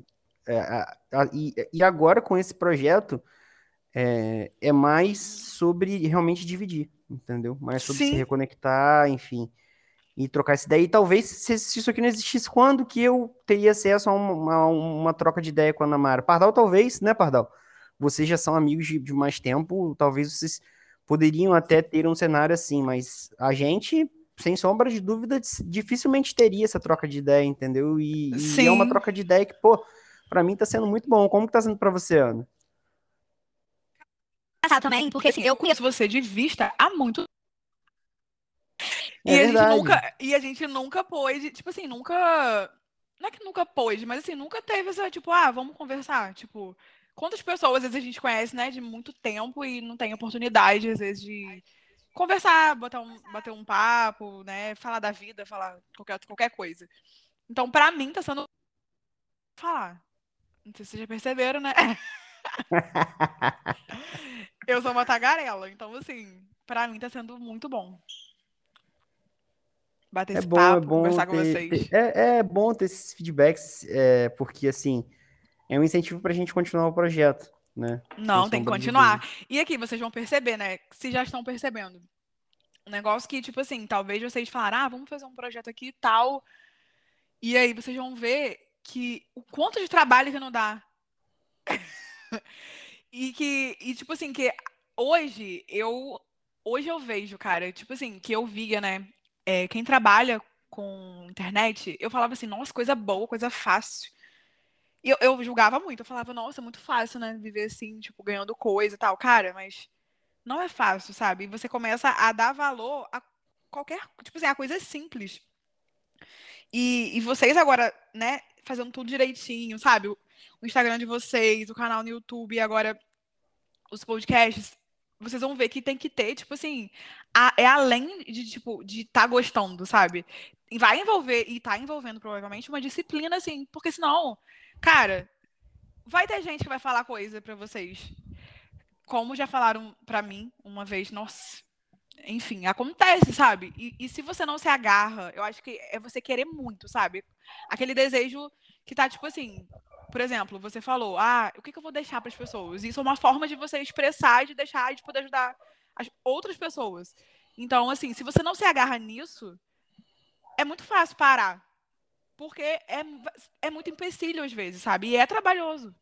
é a, a, e, e, agora com esse projeto é, é mais sobre realmente dividir, entendeu? Mais sobre Sim. se reconectar, enfim e trocar essa ideia. E talvez, se, se, isso aqui não existisse, quando que eu teria acesso a uma, a uma troca de ideia com a Ana Mara? Pardal, talvez, né, Pardal? Vocês já são amigos de, de, mais tempo, talvez vocês poderiam até ter um cenário assim, mas a gente, sem sombra de dúvida, dificilmente teria essa troca de ideia, entendeu? E, e é uma troca de ideia que, pô, para mim tá sendo muito bom. Como que tá sendo para você, Ana?
também, porque assim, eu conheço você de vista há muito é e, a gente nunca, e a gente nunca pôde, tipo assim, nunca. Não é que nunca pôde, mas assim, nunca teve essa, tipo, ah, vamos conversar. Tipo, quantas pessoas às vezes a gente conhece, né, de muito tempo e não tem oportunidade, às vezes, de conversar, botar um, bater um papo, né, falar da vida, falar qualquer, qualquer coisa. Então, pra mim, tá sendo. Falar. Não sei se vocês já perceberam, né? eu sou uma tagarela, então, assim, pra mim tá sendo muito bom bater é esse bom, papo, é bom conversar ter, com vocês.
Ter, é, é bom ter esses feedbacks, é, porque assim, é um incentivo para a gente continuar o projeto, né?
Não, tem que continuar. E aqui, vocês vão perceber, né? Se já estão percebendo. Um negócio que, tipo assim, talvez vocês falaram, ah, vamos fazer um projeto aqui e tal. E aí vocês vão ver que o quanto de trabalho que não dá. e que, e tipo assim, que hoje eu hoje eu vejo, cara, tipo assim, que eu via, né? é, quem trabalha com internet, eu falava assim, nossa, coisa boa, coisa fácil. E eu, eu julgava muito, eu falava, nossa, muito fácil, né? Viver assim, tipo, ganhando coisa e tal. Cara, mas não é fácil, sabe? E você começa a dar valor a qualquer, tipo assim, a coisa simples. E, e vocês agora, né, fazendo tudo direitinho, sabe? O, o Instagram de vocês, o canal no YouTube, agora os podcasts, vocês vão ver que tem que ter, tipo assim, a, é além de, tipo, de estar tá gostando, sabe? Vai envolver, e tá envolvendo provavelmente, uma disciplina, assim, porque senão, cara, vai ter gente que vai falar coisa para vocês. Como já falaram para mim uma vez, nossa, enfim, acontece, sabe? E, e, se você não se agarra, eu acho que é você querer muito, sabe? Aquele desejo que tá, tipo assim, por exemplo, você falou, ah, o que, que eu vou deixar para as pessoas? Isso é uma forma de você expressar e de deixar e de poder ajudar as outras pessoas. Então, assim, se você não se agarra nisso, é muito fácil parar. Porque é, é muito empecilho às vezes, sabe? E é trabalhoso.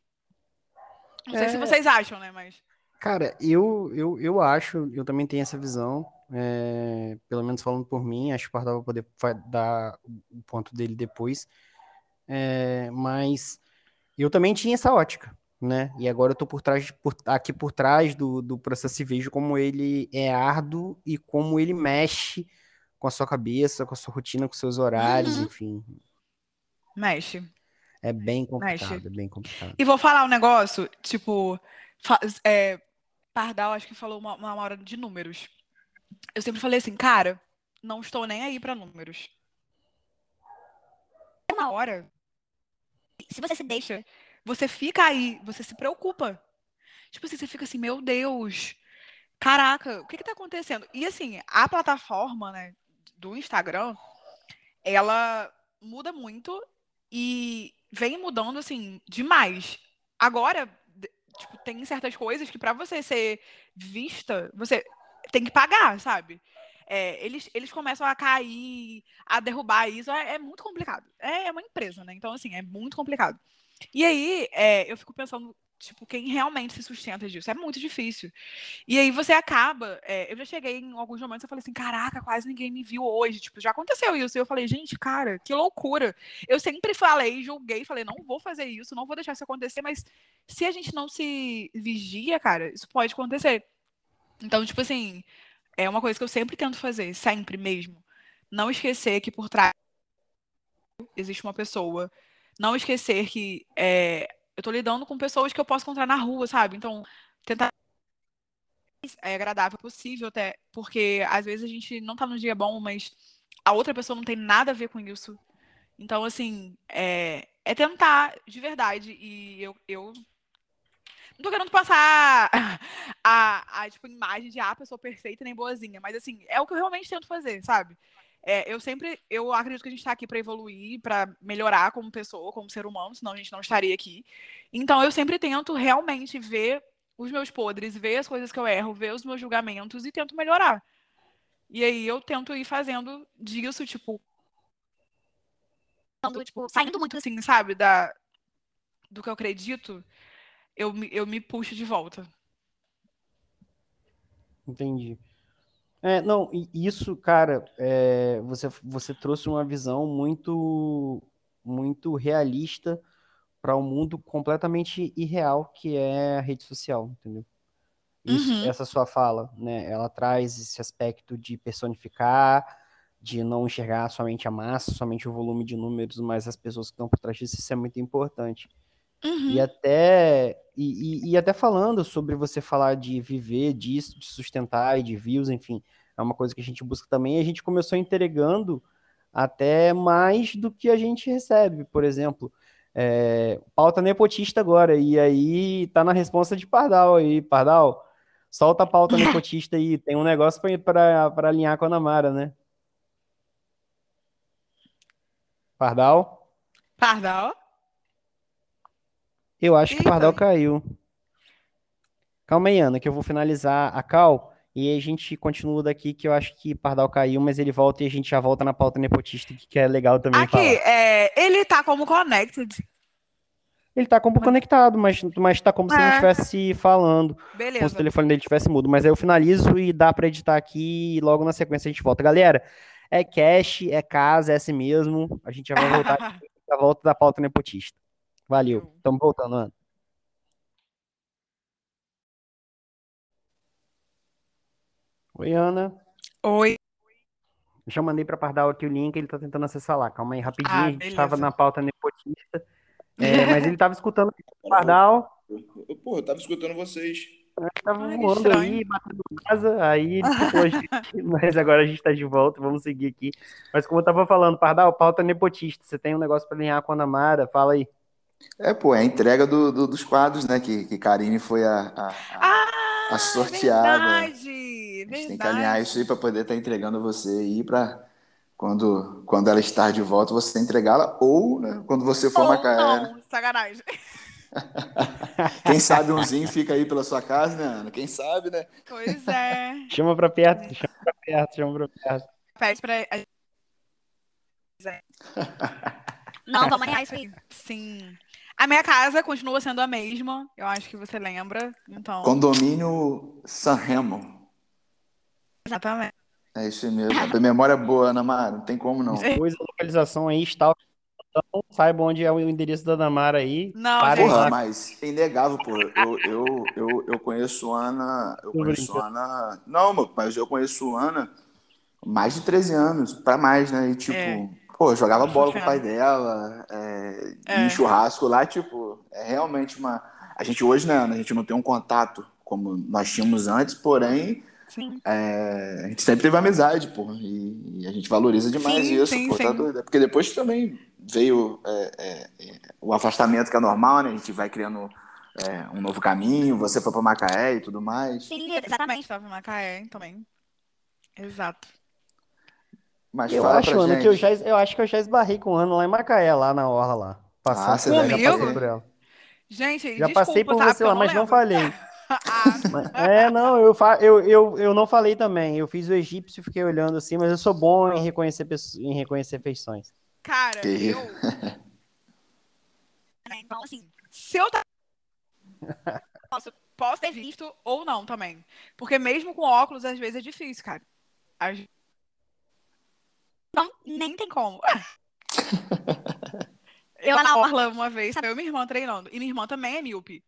Não sei é... se vocês acham, né? Mas.
Cara, eu, eu, eu acho, eu também tenho essa visão, é, pelo menos falando por mim, acho que o Pardal vai poder dar o ponto dele depois. É, mas eu também tinha essa ótica, né? E agora eu tô por trás, por, aqui por trás do, do processo e vejo como ele é árduo e como ele mexe com a sua cabeça, com a sua rotina, com seus horários, uhum. enfim.
Mexe.
É bem complicado, mexe. é bem complicado.
E vou falar um negócio, tipo, é, Pardal acho que falou uma, uma hora de números. Eu sempre falei assim, cara, não estou nem aí para números. Uma hora se você se deixa, você fica aí, você se preocupa. Tipo assim, você fica assim, meu Deus, caraca, o que que tá acontecendo? E assim, a plataforma, né, do Instagram, ela muda muito e vem mudando, assim, demais. Agora, tipo, tem certas coisas que para você ser vista, você tem que pagar, sabe? é, eles, eles começam a cair, a derrubar isso, é, é muito complicado. É, é, uma empresa, né? Então, assim, é muito complicado. E aí, é, eu fico pensando, tipo, quem realmente se sustenta disso. É muito difícil. E aí você acaba. É, eu já cheguei em alguns momentos, eu falei assim, caraca, quase ninguém me viu hoje. Tipo, já aconteceu isso. E eu falei, gente, cara, que loucura. Eu sempre falei, julguei, falei, não vou fazer isso, não vou deixar isso acontecer, mas se a gente não se vigia, cara, isso pode acontecer. Então, tipo assim, é uma coisa que eu sempre tento fazer, sempre mesmo. Não esquecer que por trás existe uma pessoa. Não esquecer que é, eu tô lidando com pessoas que eu posso encontrar na rua, sabe? Então, tentar é agradável possível até, porque às vezes a gente não tá num dia bom, mas a outra pessoa não tem nada a ver com isso. Então, assim, é, é tentar de verdade. E eu, eu não tô querendo passar a, a, tipo, imagem de ah, pessoa perfeita nem boazinha, mas assim, é o que eu realmente tento fazer, sabe? É, eu sempre, eu acredito que a gente está aqui para evoluir, para melhorar como pessoa, como ser humano, senão a gente não estaria aqui. Então eu sempre tento realmente ver os meus podres, ver as coisas que eu erro, ver os meus julgamentos e tento melhorar. E aí eu tento ir fazendo disso, tipo, tipo saindo muito assim, sabe, da do que eu acredito, eu, eu me puxo de volta.
Entendi. É, não, isso, cara, é, você, você trouxe uma visão muito, muito realista para um mundo completamente irreal que é a rede social, entendeu? Isso, uhum. Essa sua fala, né? Ela traz esse aspecto de personificar, de não enxergar somente a massa, somente o volume de números, mas as pessoas que estão por trás disso, isso é muito importante. Uhum. E até e, e, e, até falando sobre você falar de viver disso, de sustentar e de views, enfim, é uma coisa que a gente busca também. A gente começou entregando até mais do que a gente recebe, por exemplo. É, pauta nepotista agora, e aí tá na resposta de Pardal aí, Pardal, solta a pauta nepotista aí, tem um negócio para alinhar com a Namara, né? Pardal?
Pardal?
Eu acho Eita. que o Pardal caiu. Calma aí, Ana, que eu vou finalizar a cal e a gente continua daqui, que eu acho que Pardal caiu, mas ele volta e a gente já volta na pauta nepotista, que é legal também
Aqui, é, ele tá como connected.
Ele tá como conectado, mas, mas tá como se ele é. estivesse falando. Beleza. Como se o telefone dele estivesse mudo. Mas aí eu finalizo e dá pra editar aqui e logo na sequência a gente volta. Galera, é cash, é casa, é assim mesmo. A gente já vai voltar aqui, a volta da pauta nepotista. Valeu. Estamos voltando, Ana. Oi, Ana.
Oi.
Já mandei para Pardal aqui o link, ele está tentando acessar lá. Calma aí, rapidinho. Ah, a gente estava na pauta nepotista. É, mas ele estava escutando o Pardal.
Pô, eu estava escutando vocês.
Tava voando aí, batendo casa, aí depois, mas agora a gente tá de volta, vamos seguir aqui. Mas como eu tava falando, Pardal, pauta nepotista, você tem um negócio para alinhar com a Namara, fala aí.
É, pô, é a entrega do, do, dos quadros, né? Que, que Karine foi a, a, a,
ah,
a sorteada.
Verdade,
a gente tem que alinhar isso aí para poder estar tá entregando você aí para quando, quando ela estar de volta, você entregá-la, ou né, quando você for ou Macaé. Não,
sacanagem.
Quem sabe umzinho fica aí pela sua casa, né, Ana? Quem sabe, né?
Pois é.
chama pra perto, chama pra perto, chama pra perto.
Pede pra. Não, vamos alinhar isso aí. Sim. A minha casa continua sendo a mesma, eu acho que você lembra. Então...
Condomínio San Remo.
Exatamente.
É isso mesmo. A memória é boa, Ana Mara, não tem como não.
Depois a localização aí está. Então, saiba onde é o endereço da Ana Mara aí.
Não,
porra, mas é inegável, pô. Eu, eu, eu, eu conheço Ana. Eu conheço Ana. Não, mas eu conheço Ana mais de 13 anos, para mais, né? E tipo. É. Pô, jogava bola com o pai dela, é, é. em churrasco lá, tipo, é realmente uma. A gente hoje, né, a gente não tem um contato como nós tínhamos antes, porém, é, a gente sempre teve amizade, pô, e, e a gente valoriza demais sim, isso, sim, pô, tá sim. doido. Porque depois também veio é, é, é, o afastamento que é normal, né? A gente vai criando é, um novo caminho, você foi para Macaé e tudo mais.
Sim, exatamente, estava para Macaé também. Exato.
Mas eu acho, Ana, que eu já, eu acho que eu já esbarrei com o Ana lá em Macaé, lá na orla lá.
Passar, ah, você já passei por ela. Gente,
já
desculpa,
passei por
tá?
você lá, mas não falei. ah. É, não, eu, fa eu, eu, eu não falei também. Eu fiz o egípcio e fiquei olhando assim, mas eu sou bom em reconhecer, em reconhecer feições.
Cara, eu. então, assim, se eu Posso, posso ter visto ou não também. Porque mesmo com óculos, às vezes é difícil, cara. Às... Não, nem tem como. eu na orla uma vez, eu e minha irmã treinando. E minha irmã também é míope.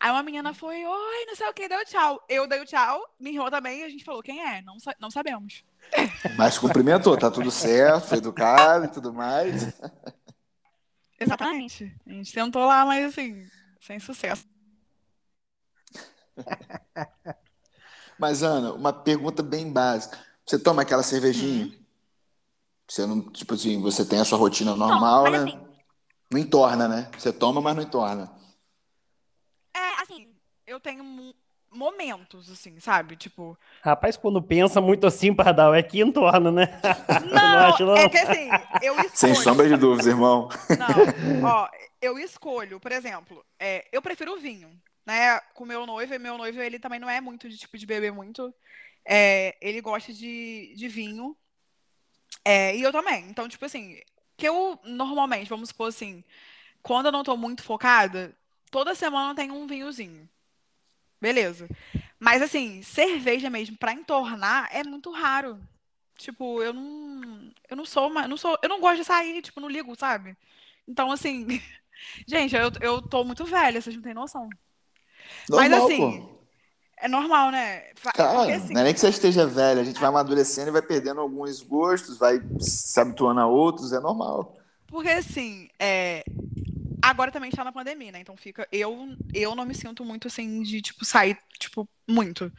Aí uma menina foi, oi, não sei o que, deu tchau. Eu dei o tchau, minha irmã também, e a gente falou, quem é? Não, não sabemos.
Mas cumprimentou, tá tudo certo, foi educado e tudo mais.
Exatamente. A gente tentou lá, mas assim, sem sucesso.
Mas, Ana, uma pergunta bem básica. Você toma aquela cervejinha? Uhum. Você não, tipo assim, você tem a sua rotina normal, não, né? Assim, não entorna, né? Você toma, mas não entorna
eu tenho momentos, assim, sabe? Tipo.
Rapaz, quando pensa muito assim, Pardal, é que entorna, né?
Não, não, acho, não, é que assim, eu escolho.
Sem sombra de dúvidas, irmão.
Não, ó, eu escolho, por exemplo, é, eu prefiro o vinho, né? Com meu noivo, e meu noivo, ele também não é muito de tipo de beber muito. É, ele gosta de, de vinho. É, e eu também. Então, tipo assim, que eu normalmente, vamos supor assim, quando eu não tô muito focada, toda semana tem um vinhozinho. Beleza. Mas assim, cerveja mesmo para entornar é muito raro. Tipo, eu não eu não sou uma, não sou, eu não gosto de sair, tipo, não ligo, sabe? Então assim, gente, eu, eu tô muito velha, vocês não têm noção. Normal, Mas assim, pô. É normal, né?
Cara, Porque, assim, não é nem que você esteja velha, a gente vai amadurecendo e vai perdendo alguns gostos, vai se habituando a outros, é normal.
Porque assim, é, agora também está na pandemia, né? Então fica. Eu, eu não me sinto muito assim de, tipo, sair, tipo, muito.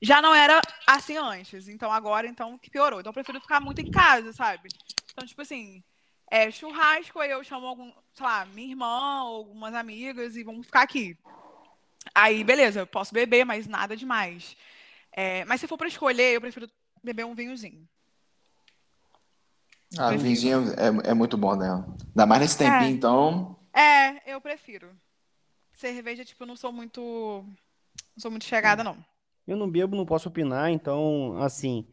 Já não era assim antes. Então agora, então, que piorou. Então eu prefiro ficar muito em casa, sabe? Então, tipo assim, é, churrasco, aí eu chamo algum, sei lá, minha irmã algumas amigas e vamos ficar aqui. Aí, beleza, eu posso beber, mas nada demais. É, mas se for para escolher, eu prefiro beber um vinhozinho.
Ah, vinhozinho é, é muito bom, né? Ainda mais nesse tempinho, é. então.
É, eu prefiro. Cerveja, tipo, eu não sou muito. Não sou muito chegada, não.
Eu não bebo, não posso opinar, então, assim.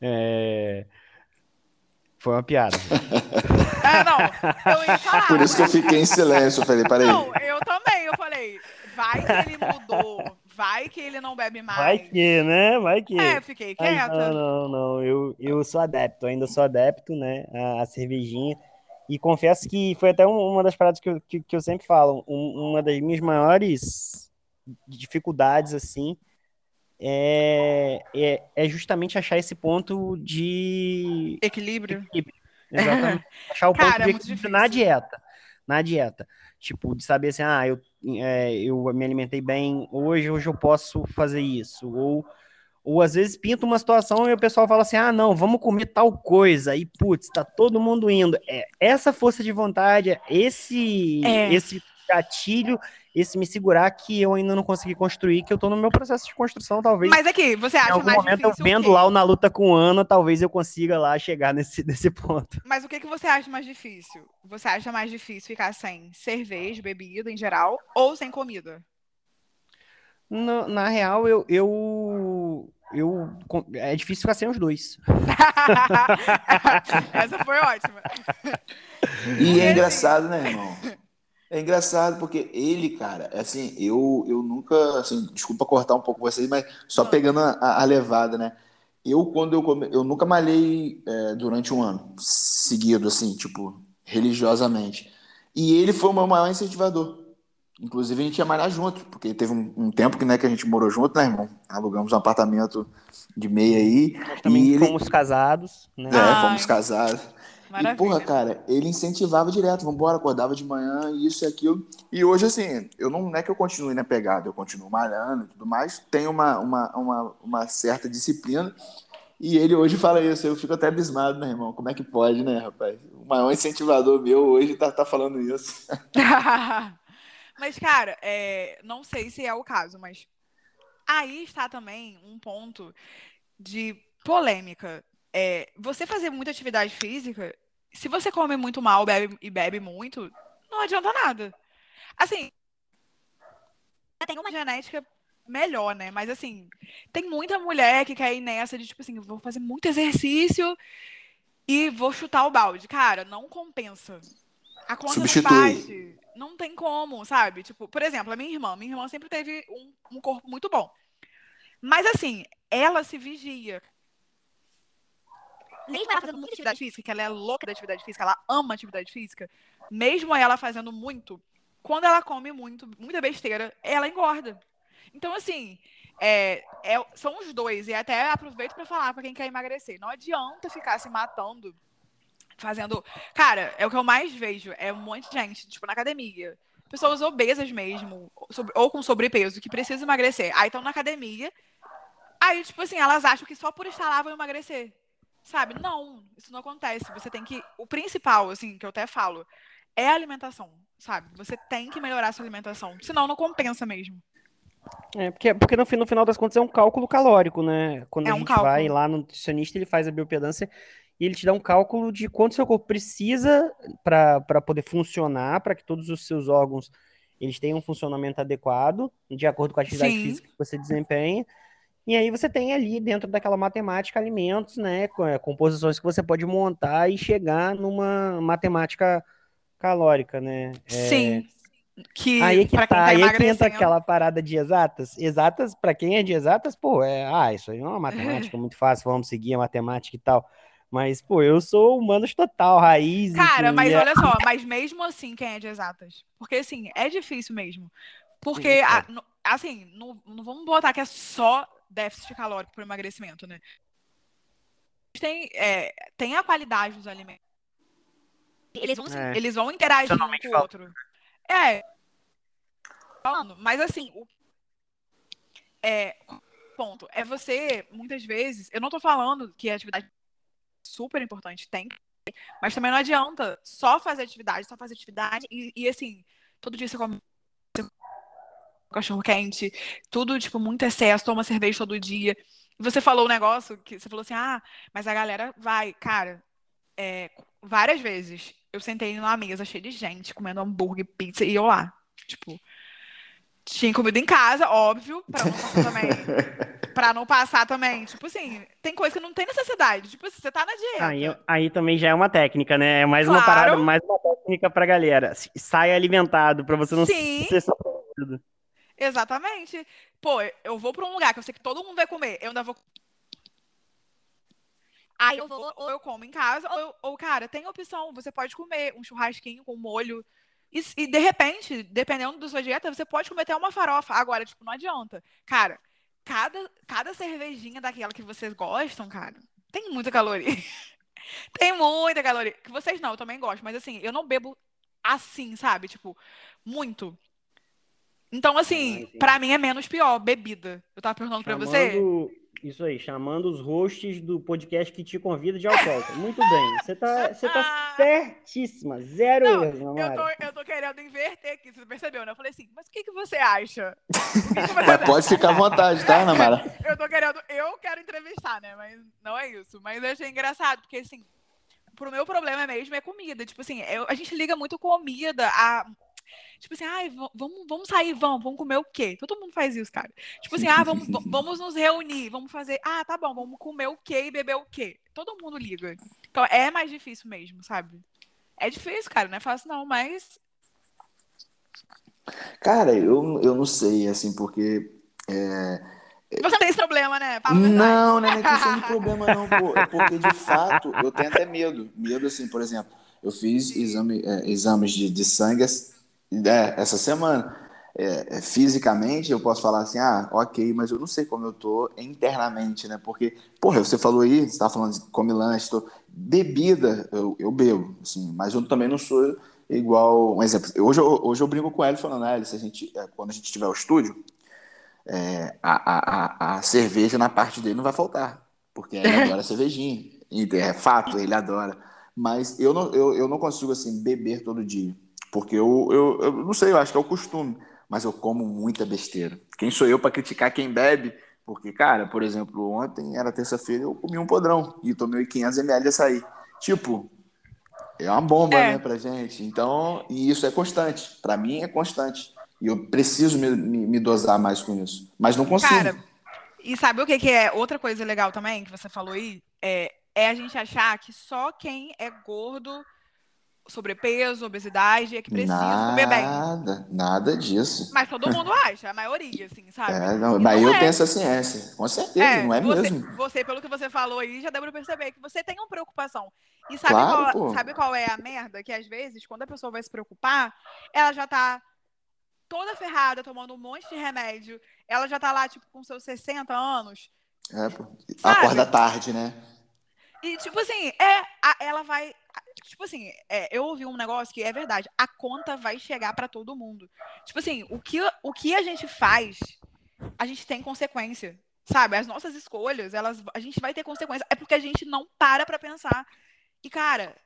É... Foi uma piada.
é, não. Eu ia falar.
Por isso que eu fiquei em silêncio. Eu falei, peraí.
Não, eu também. Eu falei, vai que ele mudou. Vai que ele não bebe mais.
Vai que, né? Vai que.
É, fiquei quieta.
não, não, não. Eu, eu sou adepto, ainda sou adepto, né? A, a cervejinha. E confesso que foi até uma das paradas que eu, que, que eu sempre falo, uma das minhas maiores dificuldades, assim, é, é, é, justamente achar esse ponto de
equilíbrio.
equilíbrio. Exatamente. achar o Cara, ponto de equilíbrio na dieta. Na dieta. Tipo, de saber assim, ah, eu, é, eu me alimentei bem hoje, hoje eu posso fazer isso. Ou ou às vezes pinta uma situação e o pessoal fala assim: ah, não, vamos comer tal coisa. E putz, tá todo mundo indo. É, essa força de vontade, esse, é. esse gatilho, esse me segurar que eu ainda não consegui construir, que eu tô no meu processo de construção, talvez.
Mas aqui, você acha em algum mais momento
eu vendo lá na luta com Ana, talvez eu consiga lá chegar nesse, nesse ponto.
Mas o que, que você acha mais difícil? Você acha mais difícil ficar sem cerveja, bebida em geral, ou sem comida?
Na, na real, eu, eu, eu. É difícil ficar sem os dois.
Essa foi ótima.
E é engraçado, né, irmão? É engraçado porque ele, cara, assim, eu, eu nunca, assim, desculpa cortar um pouco vocês, mas só pegando a, a levada, né? Eu, quando eu come... eu nunca malhei é, durante um ano seguido, assim, tipo, religiosamente. E ele foi o meu maior incentivador. Inclusive, a gente ia malhar junto, porque teve um, um, tempo que, né, que a gente morou junto, né, irmão? Alugamos um apartamento de meia aí.
Nós também fomos ele... casados, né?
É, Ai, fomos casados. Maravilha. E, porra, cara, ele incentivava direto, vambora, acordava de manhã, isso e aquilo. E hoje, assim, eu não, não é que eu continue na pegada, eu continuo malhando e tudo mais, tenho uma, uma, uma, uma certa disciplina. E ele hoje fala isso, eu fico até abismado, né, irmão? Como é que pode, né, rapaz? O maior incentivador meu hoje tá, tá falando isso.
Mas, cara, é, não sei se é o caso, mas aí está também um ponto de polêmica. É, você fazer muita atividade física, se você come muito mal bebe, e bebe muito, não adianta nada. Assim, tem uma genética melhor, né? Mas assim, tem muita mulher que quer ir nessa de tipo assim, vou fazer muito exercício e vou chutar o balde. Cara, não compensa. a conta Substitui. não bate. Não tem como, sabe? Tipo, por exemplo, a minha irmã. Minha irmã sempre teve um, um corpo muito bom. Mas assim, ela se vigia. Mesmo ela fazendo muita atividade física, que ela é louca da atividade física, ela ama atividade física, mesmo ela fazendo muito, quando ela come muito, muita besteira, ela engorda. Então, assim, é, é, são os dois. E até aproveito para falar para quem quer emagrecer. Não adianta ficar se matando fazendo. Cara, é o que eu mais vejo. É um monte de gente, tipo, na academia. Pessoas obesas mesmo, ou com sobrepeso, que precisam emagrecer. Aí estão na academia. Aí, tipo assim, elas acham que só por estar lá vão emagrecer. Sabe? Não, isso não acontece. Você tem que. O principal, assim, que eu até falo, é a alimentação, sabe? Você tem que melhorar a sua alimentação. Senão não compensa mesmo.
É, porque, porque no, no final das contas é um cálculo calórico, né? Quando é a gente cálculo. vai lá no nutricionista, ele faz a biopedância e ele te dá um cálculo de quanto seu corpo precisa para poder funcionar, para que todos os seus órgãos eles tenham um funcionamento adequado, de acordo com a atividade Sim. física que você desempenha. E aí você tem ali dentro daquela matemática alimentos, né, é, composições que você pode montar e chegar numa matemática calórica, né?
É... Sim.
Que aí é que tá, tá aí é que entra aquela parada de exatas. Exatas, para quem é de exatas, pô, é, ah, isso aí é uma matemática muito fácil, vamos seguir a matemática e tal. Mas, pô, eu sou humanos total, raiz.
Cara, mas olha só, mas mesmo assim, quem é de exatas? Porque, assim, é difícil mesmo. Porque, a, no, assim, não, não vamos botar que é só déficit calórico para emagrecimento, né? Tem, é, tem a qualidade dos alimentos. Eles vão, é. eles vão interagir um com o outro. É. Mas assim, o é, ponto é você, muitas vezes, eu não tô falando que a atividade super importante, tem. Mas também não adianta só fazer atividade, só fazer atividade e, e assim, todo dia você come cachorro quente, tudo, tipo, muito excesso, toma cerveja todo dia. E você falou um negócio que você falou assim, ah, mas a galera vai, cara, é, várias vezes eu sentei numa mesa cheia de gente, comendo hambúrguer, pizza, e eu lá, tipo, tinha comida em casa, óbvio, pra não passar também. pra não passar também. Tipo assim, tem coisa que não tem necessidade. Tipo assim, você tá na dieta.
Aí, aí também já é uma técnica, né? É mais claro. uma parada, mais uma técnica pra galera. Sai alimentado, pra você não Sim. ser surpreendido.
Exatamente. Pô, eu vou pra um lugar que eu sei que todo mundo vai comer. Eu ainda vou. Aí eu vou, ou eu como em casa, ou, ou cara, tem opção. Você pode comer um churrasquinho com molho e, e, de repente, dependendo da sua dieta, você pode comer até uma farofa. Agora, tipo, não adianta. Cara, cada, cada cervejinha daquela que vocês gostam, cara, tem muita caloria. tem muita caloria. Que vocês não, eu também gosto. Mas assim, eu não bebo assim, sabe? Tipo, muito. Então, assim, ah, para mim é menos pior, bebida. Eu tava perguntando Chamando... pra você.
Isso aí, chamando os hosts do podcast que te convida de alcoólatra. Muito bem, você tá, você tá ah. certíssima, zero
Não,
erros,
eu tô, eu tô querendo inverter aqui, você percebeu, né? Eu falei assim, mas o que, que você acha?
Que que você pode ficar à vontade, tá, Ana Mara?
eu tô querendo, eu quero entrevistar, né? Mas não é isso. Mas eu achei engraçado, porque assim, pro meu problema mesmo é comida. Tipo assim, eu, a gente liga muito comida a Tipo assim, ai, vamos, vamos sair, vamos, vamos comer o quê? Todo mundo faz isso, cara. Tipo assim, ah, vamos, vamos nos reunir, vamos fazer, ah, tá bom, vamos comer o quê e beber o quê? Todo mundo liga. Então é mais difícil mesmo, sabe? É difícil, cara, não é fácil não, mas.
Cara, eu, eu não sei, assim, porque. É...
Você tem esse problema, né?
não, não é questão de problema, não, pô. É porque, de fato, eu tenho até medo. Medo, assim, por exemplo, eu fiz exame, é, exames de, de sangue é, essa semana. É, é, fisicamente, eu posso falar assim, ah, ok, mas eu não sei como eu tô internamente, né? Porque, porra, você falou aí, você tá falando de come lanche, tô... bebida, eu, eu bebo, assim, mas eu também não sou igual, um exemplo, hoje eu, hoje eu brinco com ele falando, ah, se a gente, é, quando a gente tiver o estúdio, é, a, a, a, cerveja na parte dele não vai faltar, porque ele adora cervejinha, é fato, ele adora, mas eu não, eu, eu não consigo, assim, beber todo dia, porque eu, eu, eu não sei, eu acho que é o costume, mas eu como muita besteira. Quem sou eu para criticar quem bebe? Porque, cara, por exemplo, ontem era terça-feira, eu comi um podrão e tomei 500 ml de açaí. Tipo, é uma bomba, é. né, pra gente. Então, e isso é constante. Para mim é constante. E eu preciso me, me, me, dosar mais com isso. Mas não consigo. Cara,
e sabe o que, que é outra coisa legal também que você falou aí? É, é a gente achar que só quem é gordo sobrepeso, obesidade, é que precisa nada, comer bem.
Nada, nada disso.
Mas todo mundo acha, a maioria, assim, sabe?
É, não, mas eu é. penso assim, é, com certeza, é, não é
você,
mesmo.
Você, pelo que você falou aí, já deu pra perceber que você tem uma preocupação. E sabe, claro, qual, sabe qual é a merda? Que às vezes, quando a pessoa vai se preocupar, ela já tá toda ferrada, tomando um monte de remédio. Ela já tá lá, tipo, com seus 60 anos.
É, pô. Acorda tarde, né?
E, tipo assim, é, a, ela vai. Tipo assim, é, eu ouvi um negócio que é verdade. A conta vai chegar para todo mundo. Tipo assim, o que, o que a gente faz, a gente tem consequência. Sabe? As nossas escolhas, elas, a gente vai ter consequência. É porque a gente não para pra pensar. E, cara,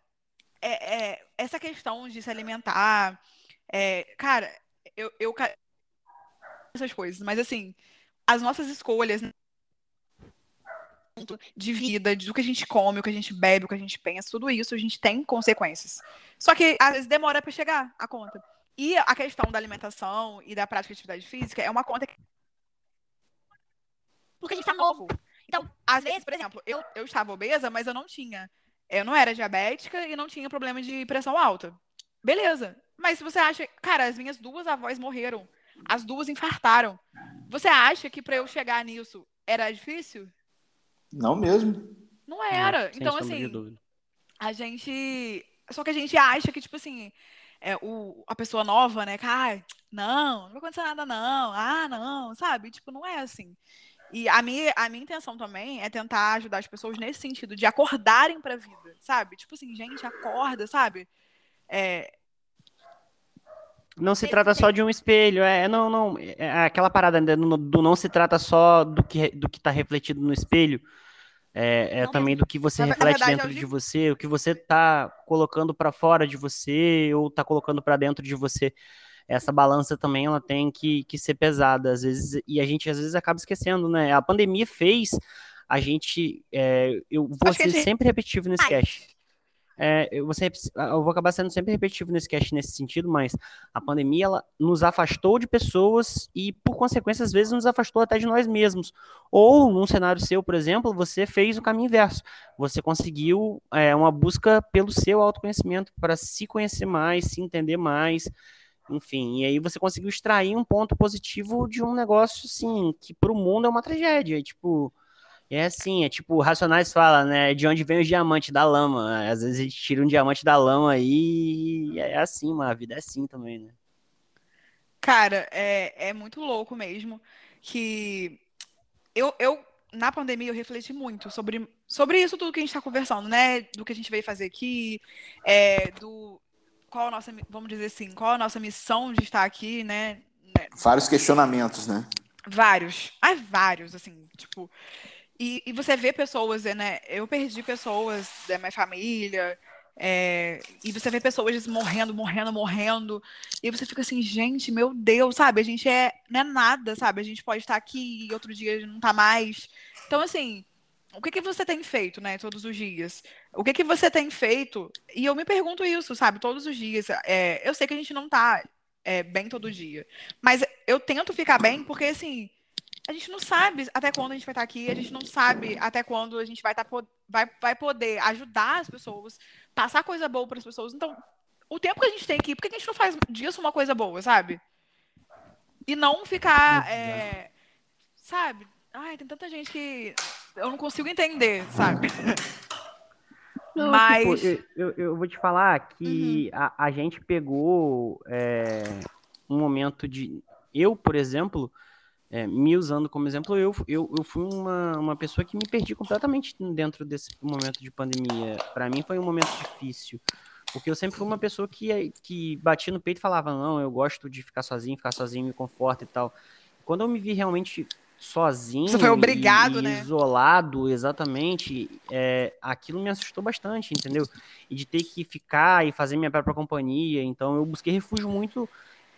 é, é essa questão de se alimentar. É, cara, eu, eu. Essas coisas. Mas, assim, as nossas escolhas de vida, do que a gente come, o que a gente bebe, o que a gente pensa, tudo isso a gente tem consequências. Só que às vezes demora para chegar a conta. E a questão da alimentação e da prática de atividade física é uma conta que porque a gente tá novo. Então, às vezes, por exemplo, eu, eu estava obesa, mas eu não tinha. Eu não era diabética e não tinha problema de pressão alta. Beleza. Mas se você acha. Cara, as minhas duas avós morreram. As duas infartaram. Você acha que para eu chegar nisso era difícil?
Não mesmo.
Não era. então, assim, a gente. Só que a gente acha que, tipo assim, é, o, a pessoa nova, né? Que, ah, não, não vai acontecer nada, não. Ah, não, sabe? Tipo, não é assim. E a minha, a minha intenção também é tentar ajudar as pessoas nesse sentido, de acordarem pra vida, sabe? Tipo assim, gente, acorda, sabe? É,
não se trata só de um espelho, é, não, não, é aquela parada do, do não se trata só do que do que está refletido no espelho, é, é também do que você na, reflete verdade, dentro de você, o que você está colocando para fora de você ou está colocando para dentro de você. Essa balança também ela tem que, que ser pesada às vezes e a gente às vezes acaba esquecendo, né? A pandemia fez a gente, é, eu vou ser gente... sempre repetitivo nesse Ai. cast. É, eu, vou sempre, eu vou acabar sendo sempre repetitivo nesse cast nesse sentido, mas a pandemia ela nos afastou de pessoas e, por consequência, às vezes nos afastou até de nós mesmos. Ou, num cenário seu, por exemplo, você fez o caminho inverso. Você conseguiu é, uma busca pelo seu autoconhecimento para se conhecer mais, se entender mais. Enfim, e aí você conseguiu extrair um ponto positivo de um negócio, assim, que para o mundo é uma tragédia. Tipo, é assim, é tipo, Racionais fala, né? De onde vem o diamante da lama. Às vezes a gente tira um diamante da lama aí e é assim, mano. A vida é assim também, né?
Cara, é, é muito louco mesmo que eu, eu, na pandemia, eu refleti muito sobre, sobre isso tudo que a gente está conversando, né? Do que a gente veio fazer aqui, é, do qual a nossa, vamos dizer assim, qual a nossa missão de estar aqui, né?
Vários questionamentos, né?
Vários. Ah, vários, assim, tipo. E, e você vê pessoas, né? Eu perdi pessoas da minha família, é, e você vê pessoas morrendo, morrendo, morrendo, e você fica assim, gente, meu Deus, sabe? A gente é, não é nada, sabe? A gente pode estar aqui e outro dia não tá mais. Então, assim, o que, que você tem feito, né, todos os dias? O que, que você tem feito? E eu me pergunto isso, sabe, todos os dias. É, eu sei que a gente não tá é, bem todo dia, mas eu tento ficar bem porque, assim, a gente não sabe até quando a gente vai estar aqui, a gente não sabe até quando a gente vai, estar, tá vai, vai poder ajudar as pessoas, passar coisa boa para as pessoas. Então, o tempo que a gente tem aqui, por que a gente não faz disso uma coisa boa, sabe? E não ficar, é, sabe? Ai, tem tanta gente que eu não consigo entender, sabe?
Não, Mas tipo, eu, eu, vou te falar que uhum. a, a gente pegou é, um momento de. Eu, por exemplo, é, me usando como exemplo, eu, eu, eu fui uma, uma pessoa que me perdi completamente dentro desse momento de pandemia. Para mim foi um momento difícil, porque eu sempre fui uma pessoa que, que batia no peito e falava: Não, eu gosto de ficar sozinho, ficar sozinho me conforta e tal. Quando eu me vi realmente sozinho,
Você foi obrigado,
e,
né?
isolado, exatamente, é, aquilo me assustou bastante, entendeu? E de ter que ficar e fazer minha própria companhia. Então eu busquei refúgio muito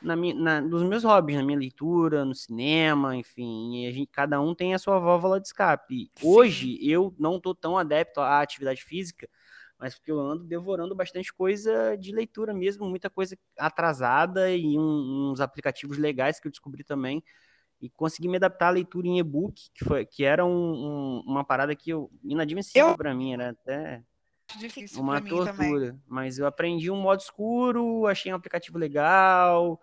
na na, nos meus hobbies, na minha leitura, no cinema, enfim, a gente, cada um tem a sua válvula de escape. Sim. Hoje eu não tô tão adepto à atividade física, mas porque eu ando devorando bastante coisa de leitura mesmo, muita coisa atrasada e um, uns aplicativos legais que eu descobri também e consegui me adaptar à leitura em e-book, que foi que era um, um, uma parada que eu inadmissível para mim, era até
difícil
uma
pra mim
tortura.
também.
Mas eu aprendi um modo escuro, achei um aplicativo legal,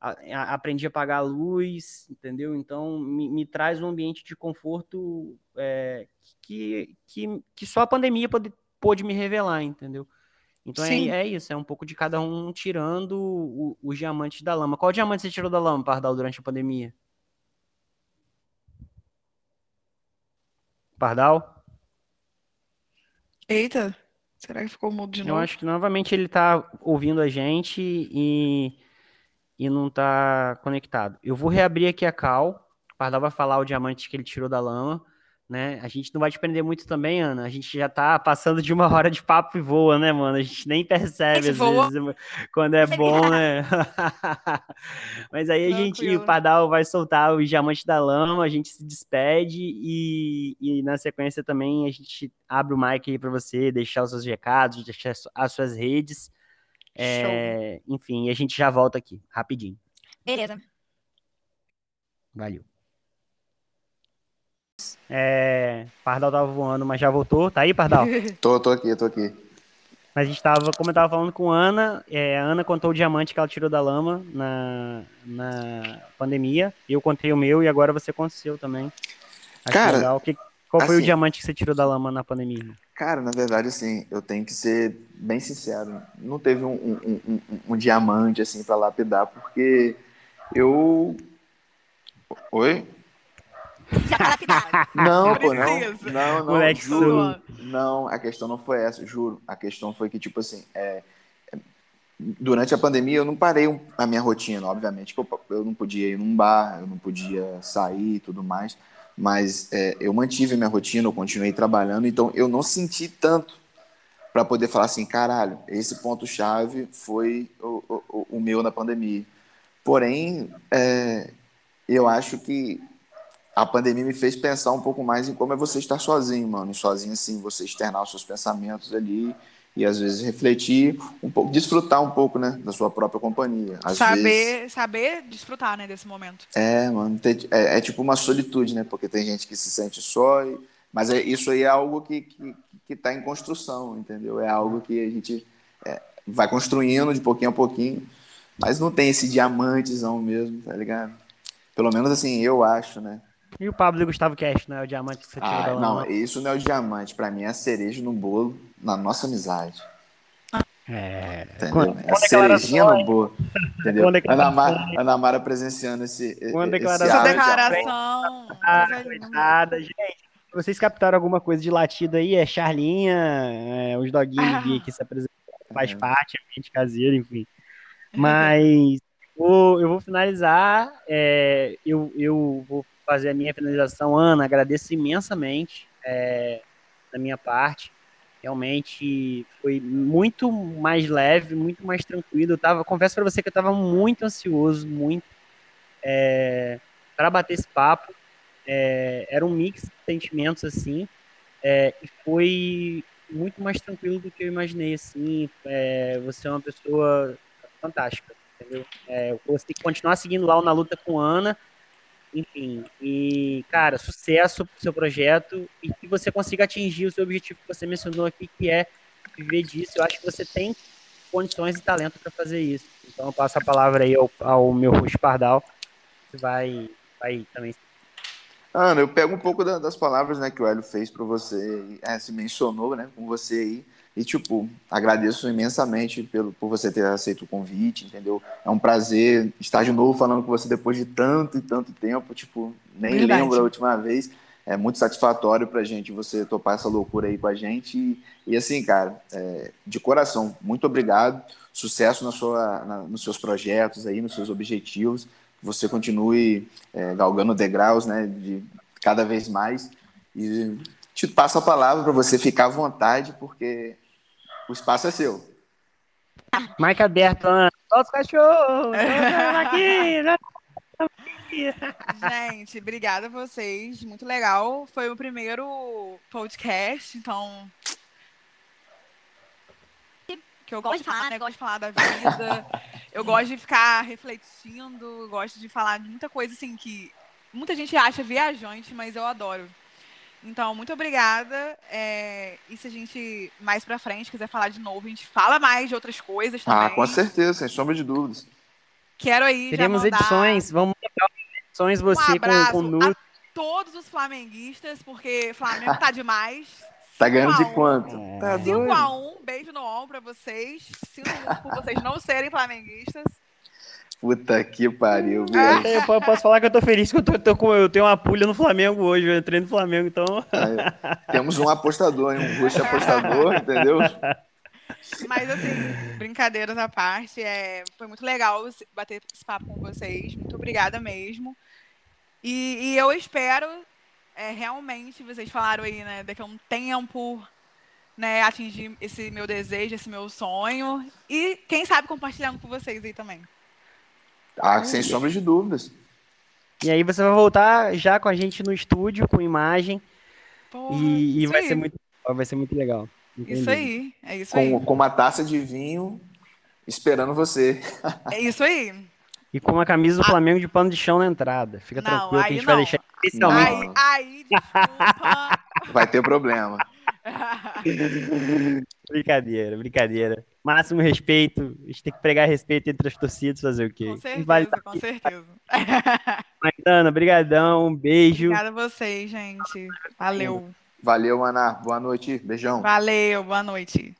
a- a- aprendi a apagar a luz, entendeu? Então me, me traz um ambiente de conforto é, que, que, que só a pandemia pode, pôde me revelar, entendeu? Então é, é isso, é um pouco de cada um tirando o- os diamantes da lama. Qual diamante você tirou da lama, Pardal, durante a pandemia? Pardal?
Eita, será que ficou mudo de
Eu
novo?
acho que novamente ele tá ouvindo a gente e, e não tá conectado. Eu vou reabrir aqui a cal. O Pardal vai falar o diamante que ele tirou da lama, né? A gente não vai te prender muito também, Ana. A gente já tá passando de uma hora de papo e voa, né, mano? A gente nem percebe às vezes quando é bom, né? Mas aí a gente, o
Tranquilo.
Pardal vai soltar o diamante da lama, a gente se despede e, e na sequência também a gente abre o mic aí para você deixar os seus recados, deixar as suas redes. É, enfim, a gente já volta aqui, rapidinho.
Beleza.
Valeu. É, Pardal tava voando, mas já voltou. Tá aí, Pardal?
Tô, tô aqui, tô aqui.
Mas a gente tava, como eu tava falando com a Ana, é, a Ana contou o diamante que ela tirou da lama na, na pandemia. Eu contei o meu e agora você conta o seu também. Acho
Cara,
legal. Que, qual foi o
assim-
diamante que você tirou da lama na pandemia?
Cara, na verdade, assim, eu tenho que ser bem sincero. Não teve um, um, um, um- um diamante, assim, pra lapidar, porque eu. Oi?
Já tá lapidado.
Não, pô, não. Não, não,
Moleque
juro. Não, a questão não foi essa, juro. A questão foi que, tipo assim, é, durante a pandemia eu não parei a minha rotina, obviamente, que eu, eu não podia ir num bar, eu não podia sair e tudo mais, mas é, eu mantive minha rotina, eu continuei trabalhando, então eu não senti tanto para poder falar assim, caralho, esse ponto-chave foi o, o, o meu na pandemia. Porém, é, eu acho que a pandemia me fez pensar um pouco mais em como é você estar sozinho, mano. E sozinho, assim, você externar os seus pensamentos ali e às vezes refletir um pouco, desfrutar um pouco, né, da sua própria companhia. Às
saber,
vezes,
saber desfrutar, né, desse momento.
é, mano, é, é tipo uma solitude, né? Porque tem gente que se sente só, e- mas é, isso aí é algo que, que, que tá em construção, entendeu? É algo que a gente é, vai construindo de pouquinho a pouquinho, mas não tem esse diamantezão mesmo, tá ligado? Pelo menos assim, eu acho, né?
E o Pablo e o Gustavo Cash, né? O diamante que você tirou da
Ah,
lama.
não, isso não é o diamante. Pra mim é a cereja no bolo na nossa amizade.
É.
Entendeu?
Com,
é
com
a cerejinha no bolo. Entendeu? Ana. Mara, Ana Mara presenciando esse,
Com
esse
declarações.
Essa declaração.
Ah,
linda.
coitada, gente. Se vocês captaram alguma coisa de latido aí, é Charlinha, é, os doguinhos vi aqui se apresentando, faz
É.
parte, ambiente caseiro, enfim. Mas vou- eu vou finalizar, é, eu, eu vou fazer a minha finalização. Ana, agradeço imensamente é, da minha parte. Realmente foi muito mais leve, muito mais tranquilo. Eu tava, confesso para você que eu estava muito ansioso, muito para bater esse papo. É, era um mix de sentimentos assim, é, e foi muito mais tranquilo do que eu imaginei. Assim, é, você é uma pessoa fantástica, entendeu? É, tem que continuar seguindo lá o na luta com Ana, enfim. E cara, sucesso pro seu projeto e que você consiga atingir o seu objetivo que você mencionou aqui, que é viver disso. Eu acho que você tem condições e talento para fazer isso. Então eu passo a palavra aí ao, ao meu Rush Pardal, que vai, vai também
Ana, eu pego um pouco da- das palavras né, que o Hélio fez para você, é, se mencionou né, com você aí, e tipo, agradeço imensamente pelo, por você ter aceito o convite, entendeu? É um prazer estar de novo falando com você depois de tanto e tanto tempo, tipo, nem
Verdade.
lembro a última vez. É muito satisfatório pra gente você topar essa loucura aí com a gente. E, e assim, cara, é, de coração, muito obrigado. Sucesso na sua, na- nos seus projetos aí, nos seus objetivos. Que você continue é, galgando degraus, né, de cada vez mais. E te passo a palavra para você ficar à vontade, porque o espaço é seu.
Mike aberto, Ana. Solta os cachorros! aqui, né?
Gente, obrigada a vocês. Muito legal. Foi o primeiro podcast, então. Que eu gosto de falar, né? Eu gosto de falar da vida. Eu gosto de ficar refletindo. Gosto de falar de muita coisa assim que muita gente acha viajante, mas eu adoro. Então, muito obrigada. É, e se a gente, mais pra frente, quiser falar de novo, a gente fala mais de outras coisas também.
Ah, com certeza, sem sombra de dúvidas.
Quero aí
Teremos
já mandar
edições, vamos mandar edições você
um
com, com nu.
a todos os flamenguistas, porque Flamengo tá demais.
Tá ganhando de
5 a 1.
quanto?
É.
Tá doido?
5x1, beijo no ombro pra vocês. Sinto muito por vocês não serem flamenguistas.
Puta que pariu,
Ah.
velho.
Eu po- posso falar que eu tô feliz que eu, tô, tô com, eu tenho uma pulha no Flamengo hoje, eu entrei no Flamengo, então.
Aí, Temos um apostador, hein? um roxo apostador, entendeu?
Mas assim, brincadeiras à parte, é, foi muito legal bater esse papo com vocês. Muito obrigada mesmo. E, e eu espero é, realmente, vocês falaram aí, né, daqui a um tempo, né, atingir esse meu desejo, esse meu sonho. E quem sabe compartilhando com vocês aí também.
Ah, sem sombra de dúvidas.
E aí você vai voltar já com a gente no estúdio, com imagem,
Porra,
e, e
isso
vai
aí.
ser muito vai ser muito legal.
Isso
Entendi.
aí, é isso aí.
Com, com uma taça de vinho esperando você.
É isso aí.
E com a camisa do
Ah.
Flamengo de pano de chão na entrada. Fica
Não,
tranquilo que a
aí
gente vai
não.
deixar especialmente.
Aí, aí, desculpa.
Vai ter problema.
Brincadeira, brincadeira. Máximo respeito. A gente tem que pregar respeito entre as torcidas, fazer o quê?
com certeza,
vale
com certeza.
Maidana, brigadão, um beijo.
Obrigada a vocês, gente. Valeu.
Valeu, Ana. Boa noite. Beijão.
Valeu, boa noite.